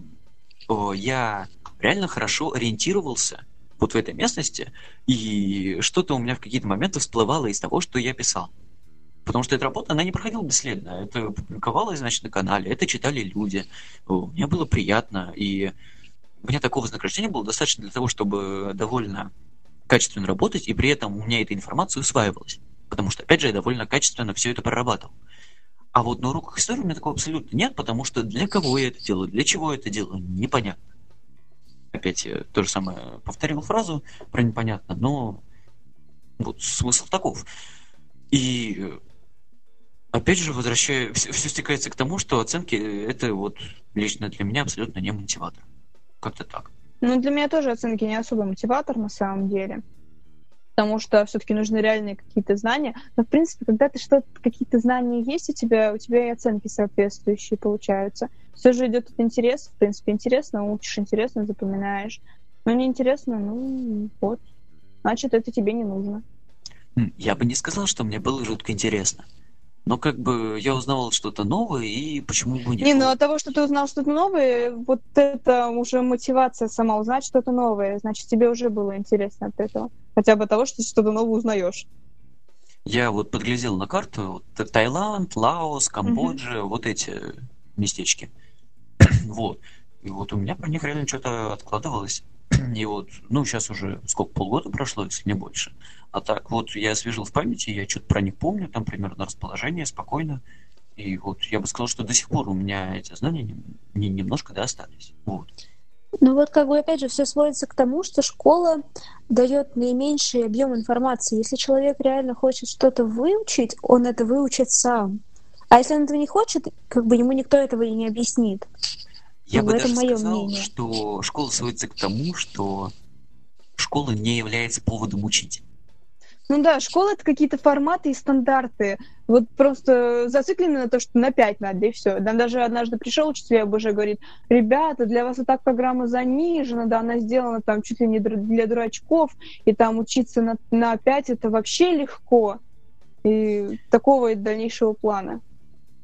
о, я реально хорошо ориентировался вот в этой местности, и что-то у меня в какие-то моменты всплывало из того, что я писал. Потому что эта работа, она не проходила бесследно. Это публиковалось, значит, на канале, это читали люди. Мне было приятно, и у меня такого вознаграждения было достаточно для того, чтобы довольно качественно работать, и при этом у меня эта информация усваивалась. Потому что, опять же, я довольно качественно все это прорабатывал. А вот на уроках истории у меня такого абсолютно нет, потому что для кого я это делаю, для чего я это делаю, непонятно опять я то же самое повторил фразу про непонятно, но вот смысл таков. И опять же, возвращаю, все, все стекается к тому, что оценки это вот лично для меня абсолютно не мотиватор. Как-то так. Ну, для меня тоже оценки не особо мотиватор на самом деле потому что все-таки нужны реальные какие-то знания. Но, в принципе, когда ты что-то, какие-то знания есть у тебя, у тебя и оценки соответствующие получаются. Все же идет от интереса. В принципе, интересно, учишь интересно, запоминаешь. Но не интересно, ну вот. Значит, это тебе не нужно. Я бы не сказал, что мне было жутко интересно. Но как бы я узнавал что-то новое, и почему бы нет? Не, ну от того, что ты узнал что-то новое, вот это уже мотивация сама узнать что-то новое. Значит, тебе уже было интересно от этого. Хотя бы того, что ты что-то новое узнаешь. Я вот подглядел на карту вот, Таиланд, Лаос, Камбоджа, угу. вот эти местечки. вот. И вот у меня про них реально что-то откладывалось. И вот, ну, сейчас уже сколько, полгода прошло, если не больше. А так вот я освежил в памяти, я что-то про них помню, там примерно расположение, спокойно. И вот я бы сказал, что до сих пор у меня эти знания не, не немножко да, остались. Вот. Ну вот как бы опять же все сводится к тому, что школа дает наименьший объем информации. Если человек реально хочет что-то выучить, он это выучит сам. А если он этого не хочет, как бы ему никто этого и не объяснит. Я бы даже мое сказал, мнение. что школа сводится к тому, что школа не является поводом учить. Ну да, школа это какие-то форматы и стандарты. Вот просто зациклены на то, что на 5 надо, и все. Там даже однажды пришел учитель и уже говорит, ребята, для вас и так программа занижена, да, она сделана там чуть ли не для дурачков, и там учиться на, на 5 это вообще легко. И такого и дальнейшего плана.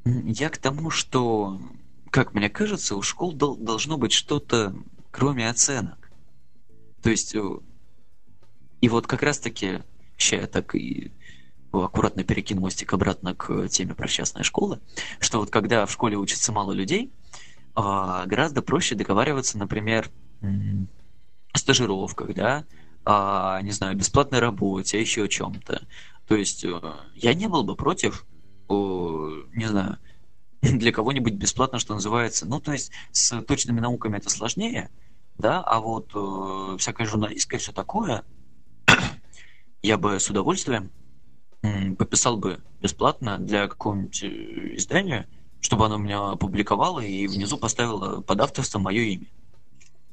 Я к тому, что, как мне кажется, у школ дол- должно быть что-то кроме оценок. То есть, э, и вот как раз-таки я так и аккуратно перекину мостик обратно к теме про частные школы, что вот когда в школе учатся мало людей, а, гораздо проще договариваться, например, о стажировках, да, о, не знаю, бесплатной работе, еще о чем-то. То есть э, я не был бы против, не знаю, для кого-нибудь бесплатно, что называется. Ну, то есть с точными науками это сложнее, да, а вот э, всякое журналистское, все такое, я бы с удовольствием пописал бы бесплатно для какого-нибудь э, издания, чтобы оно меня опубликовало и внизу поставило под авторство мое имя.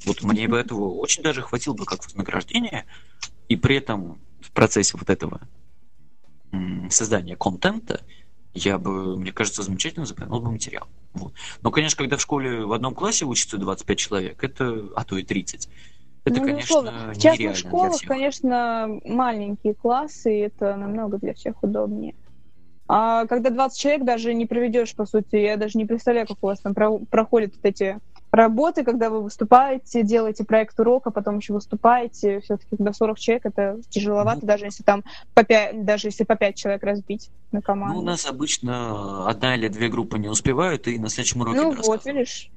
Вот мне бы этого очень даже хватило бы как вознаграждение, и при этом в процессе вот этого создания контента я бы, мне кажется, замечательно запомнил бы материал. Вот. Но, конечно, когда в школе в одном классе учатся 25 человек, это, а то и 30, это, ну, конечно. В частных школах, конечно, маленькие классы, и это намного для всех удобнее. А когда 20 человек даже не проведешь, по сути, я даже не представляю, как у вас там про- проходят вот эти работы, когда вы выступаете, делаете проект урока, потом еще выступаете, все-таки до 40 человек это тяжеловато, ну, даже если там по 5, даже если по 5 человек разбить на команду. Ну, у нас обычно одна или две группы не успевают, и на следующем уроке Ну вот, видишь.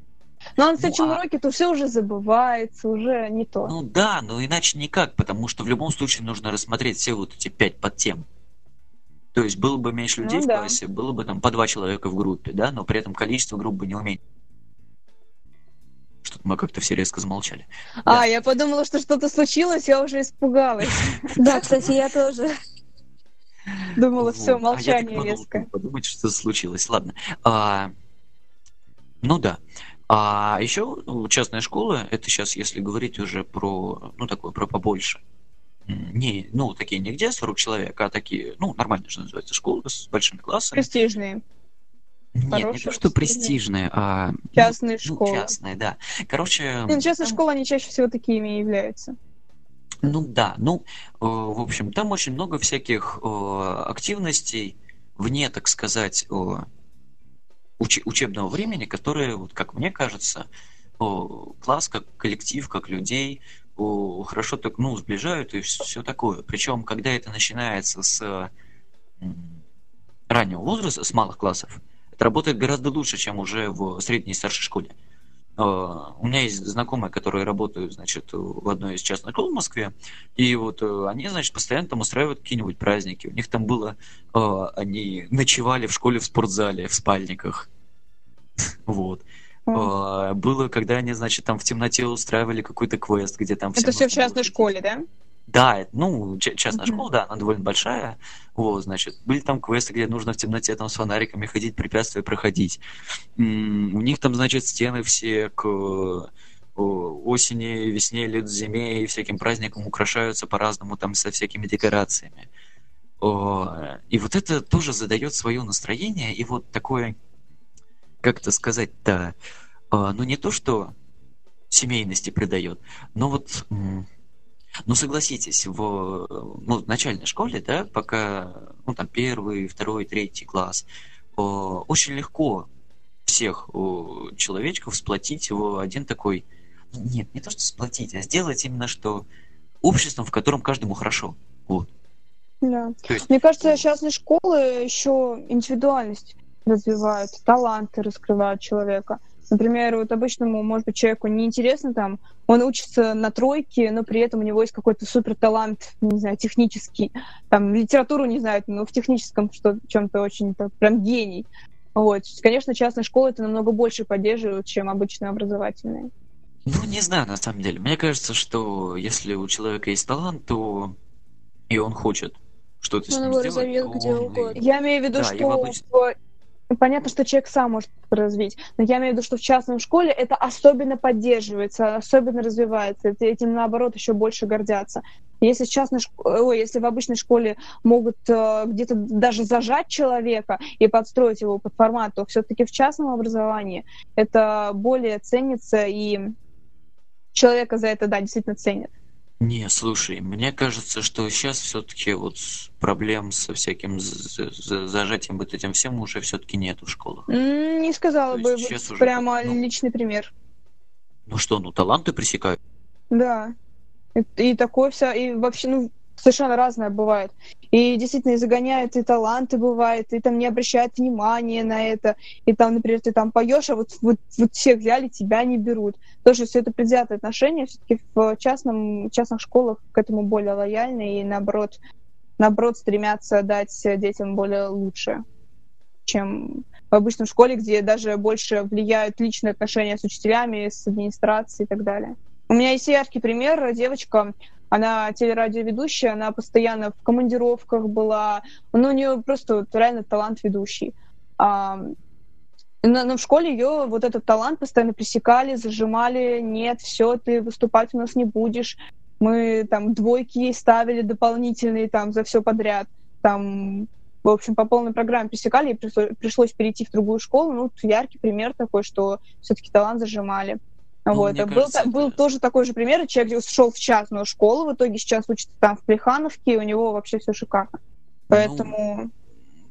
Но ну, следующем ну, а... уроке то все уже забывается, уже не то. Ну да, но иначе никак, потому что в любом случае нужно рассмотреть все вот эти пять подтем. То есть было бы меньше людей ну, в да. классе, было бы там по два человека в группе, да, но при этом количество групп бы не уменьшилось. Что-то мы как-то все резко замолчали. А, да. я подумала, что что-то случилось, я уже испугалась. Да, кстати, я тоже. Думала, все, молчание резко. Подумать, что случилось. Ладно. А, ну да. А еще частная школа, это сейчас, если говорить уже про, ну, такое, про побольше. Не, ну, такие не где 40 человек, а такие, ну, нормально же называется, школы с большими классами. Престижные. Нет, Хорошие, не то, что престижные, а... Ну, частные ну, школы. частные, да. Короче... Нет, частные там... школы, они чаще всего такими и являются. Ну да, ну, э, в общем, там очень много всяких э, активностей вне, так сказать, э, уч- учебного времени, которые, вот, как мне кажется, э, класс, как коллектив, как людей э, хорошо так, ну, сближают и все такое. Причем, когда это начинается с раннего возраста, с малых классов, это работает гораздо лучше, чем уже в средней и старшей школе. Uh, у меня есть знакомые, которые работают, значит, в одной из частных школ в Москве, и вот uh, они, значит, постоянно там устраивают какие-нибудь праздники. У них там было, uh, они ночевали в школе в спортзале, в спальниках. Вот. Mm. Было, когда они, значит, там в темноте устраивали какой-то квест, где там... Это все в частной школе, да? Да, ну, частная mm-hmm. школа, да, она довольно большая. Вот, значит, были там квесты, где нужно в темноте там с фонариками ходить, препятствия проходить. У них там, значит, стены все к осени, весне, лет, зиме и всяким праздникам украшаются по-разному там со всякими декорациями. И вот это тоже задает свое настроение, и вот такое, как это сказать-то, а, ну не то, что семейности придает, но вот ну, согласитесь, в, ну, в начальной школе, да, пока, ну, там, первый, второй, третий класс, очень легко всех человечков сплотить в один такой... Нет, не то, что сплотить, а сделать именно, что обществом, в котором каждому хорошо. Вот. Да. есть... Мне кажется, частные школы еще индивидуальность развивают, таланты раскрывают человека. Например, вот обычному, может быть, человеку неинтересно там, он учится на тройке, но при этом у него есть какой-то супер талант, не знаю, технический, там, литературу не знает, но в техническом что чем-то очень -то, прям гений. Вот. Конечно, частные школы это намного больше поддерживают, чем обычные образовательные. Ну, не знаю, на самом деле. Мне кажется, что если у человека есть талант, то и он хочет что-то он с ним сделать, где угодно. Я имею в виду, да, что обычно... Понятно, что человек сам может развить, но я имею в виду, что в частной школе это особенно поддерживается, особенно развивается, этим наоборот еще больше гордятся. Если в частной шк... Ой, если в обычной школе могут э, где-то даже зажать человека и подстроить его под формат, то все-таки в частном образовании это более ценится и человека за это, да, действительно ценят. Не, слушай, мне кажется, что сейчас все-таки вот проблем со всяким зажатием вот этим всем уже все-таки нет в школах. Не сказала бы, вот прямо ну, личный пример. Ну что, ну таланты пресекают? Да. И, и такое все, и вообще, ну, совершенно разное бывает. И действительно, и загоняют, и таланты бывают, и там не обращают внимания на это. И там, например, ты там поешь, а вот, вот, вот все взяли, тебя не берут. Тоже все это предвзятое отношение. Все-таки в частном, частных школах к этому более лояльны и наоборот, наоборот стремятся дать детям более лучше, чем в обычной школе, где даже больше влияют личные отношения с учителями, с администрацией и так далее. У меня есть яркий пример. Девочка, она телерадиоведущая, она постоянно в командировках была. Ну, у нее просто вот, реально талант ведущий. А, но, но в школе ее вот этот талант постоянно пресекали, зажимали. Нет, все, ты выступать у нас не будешь. Мы там двойки ей ставили дополнительные там за все подряд. Там, в общем, по полной программе пресекали, и пришлось, пришлось перейти в другую школу. Ну, яркий пример такой, что все-таки талант зажимали. Ну, вот. Был, кажется, был это... тоже такой же пример. Человек шел в частную школу, в итоге сейчас учится там в Плехановке, и у него вообще все шикарно. Поэтому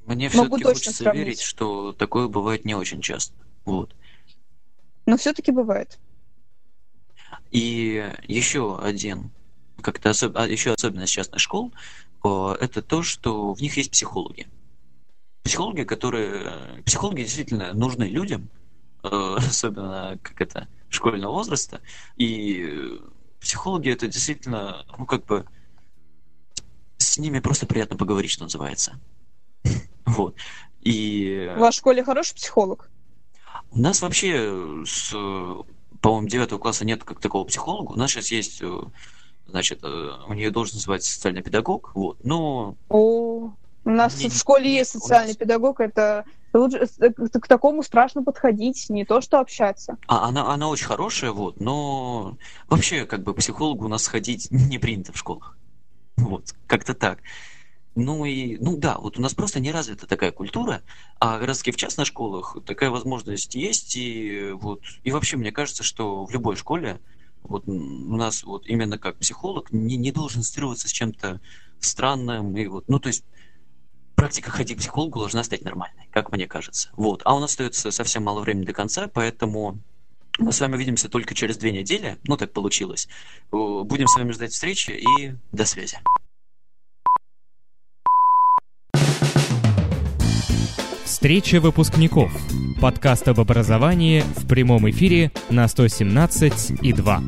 ну, мне все-таки хочется сравнить. верить, что такое бывает не очень часто. Вот. но все-таки бывает. И еще один, как-то особ... а, еще особенность частных школ, это то, что в них есть психологи. Психологи, которые... Психологи действительно нужны людям, особенно как это школьного возраста, и психологи это действительно, ну как бы, с ними просто приятно поговорить, что называется. Вот. И... В вашей школе хороший психолог? У нас вообще с, по-моему, девятого класса нет как такого психолога. У нас сейчас есть, э, значит, э, у нее должен называться социальный педагог, вот, но... О, у нас не, в школе есть социальный нас... педагог, это лучше, к такому страшно подходить, не то что общаться. А, она, она очень хорошая, вот, но вообще, как бы, психологу у нас ходить не принято в школах. Вот, как-то так. Ну и, ну да, вот у нас просто не развита такая культура, а таки в частных школах такая возможность есть, и вот, и вообще мне кажется, что в любой школе вот у нас вот именно как психолог не, не должен ассоциироваться с чем-то странным, и вот, ну то есть практика ходить к психологу должна стать нормальной, как мне кажется. Вот, а у нас остается совсем мало времени до конца, поэтому мы с вами увидимся только через две недели, ну так получилось. Будем с вами ждать встречи и до связи. Встреча выпускников. Подкаст об образовании в прямом эфире на 117 и 2.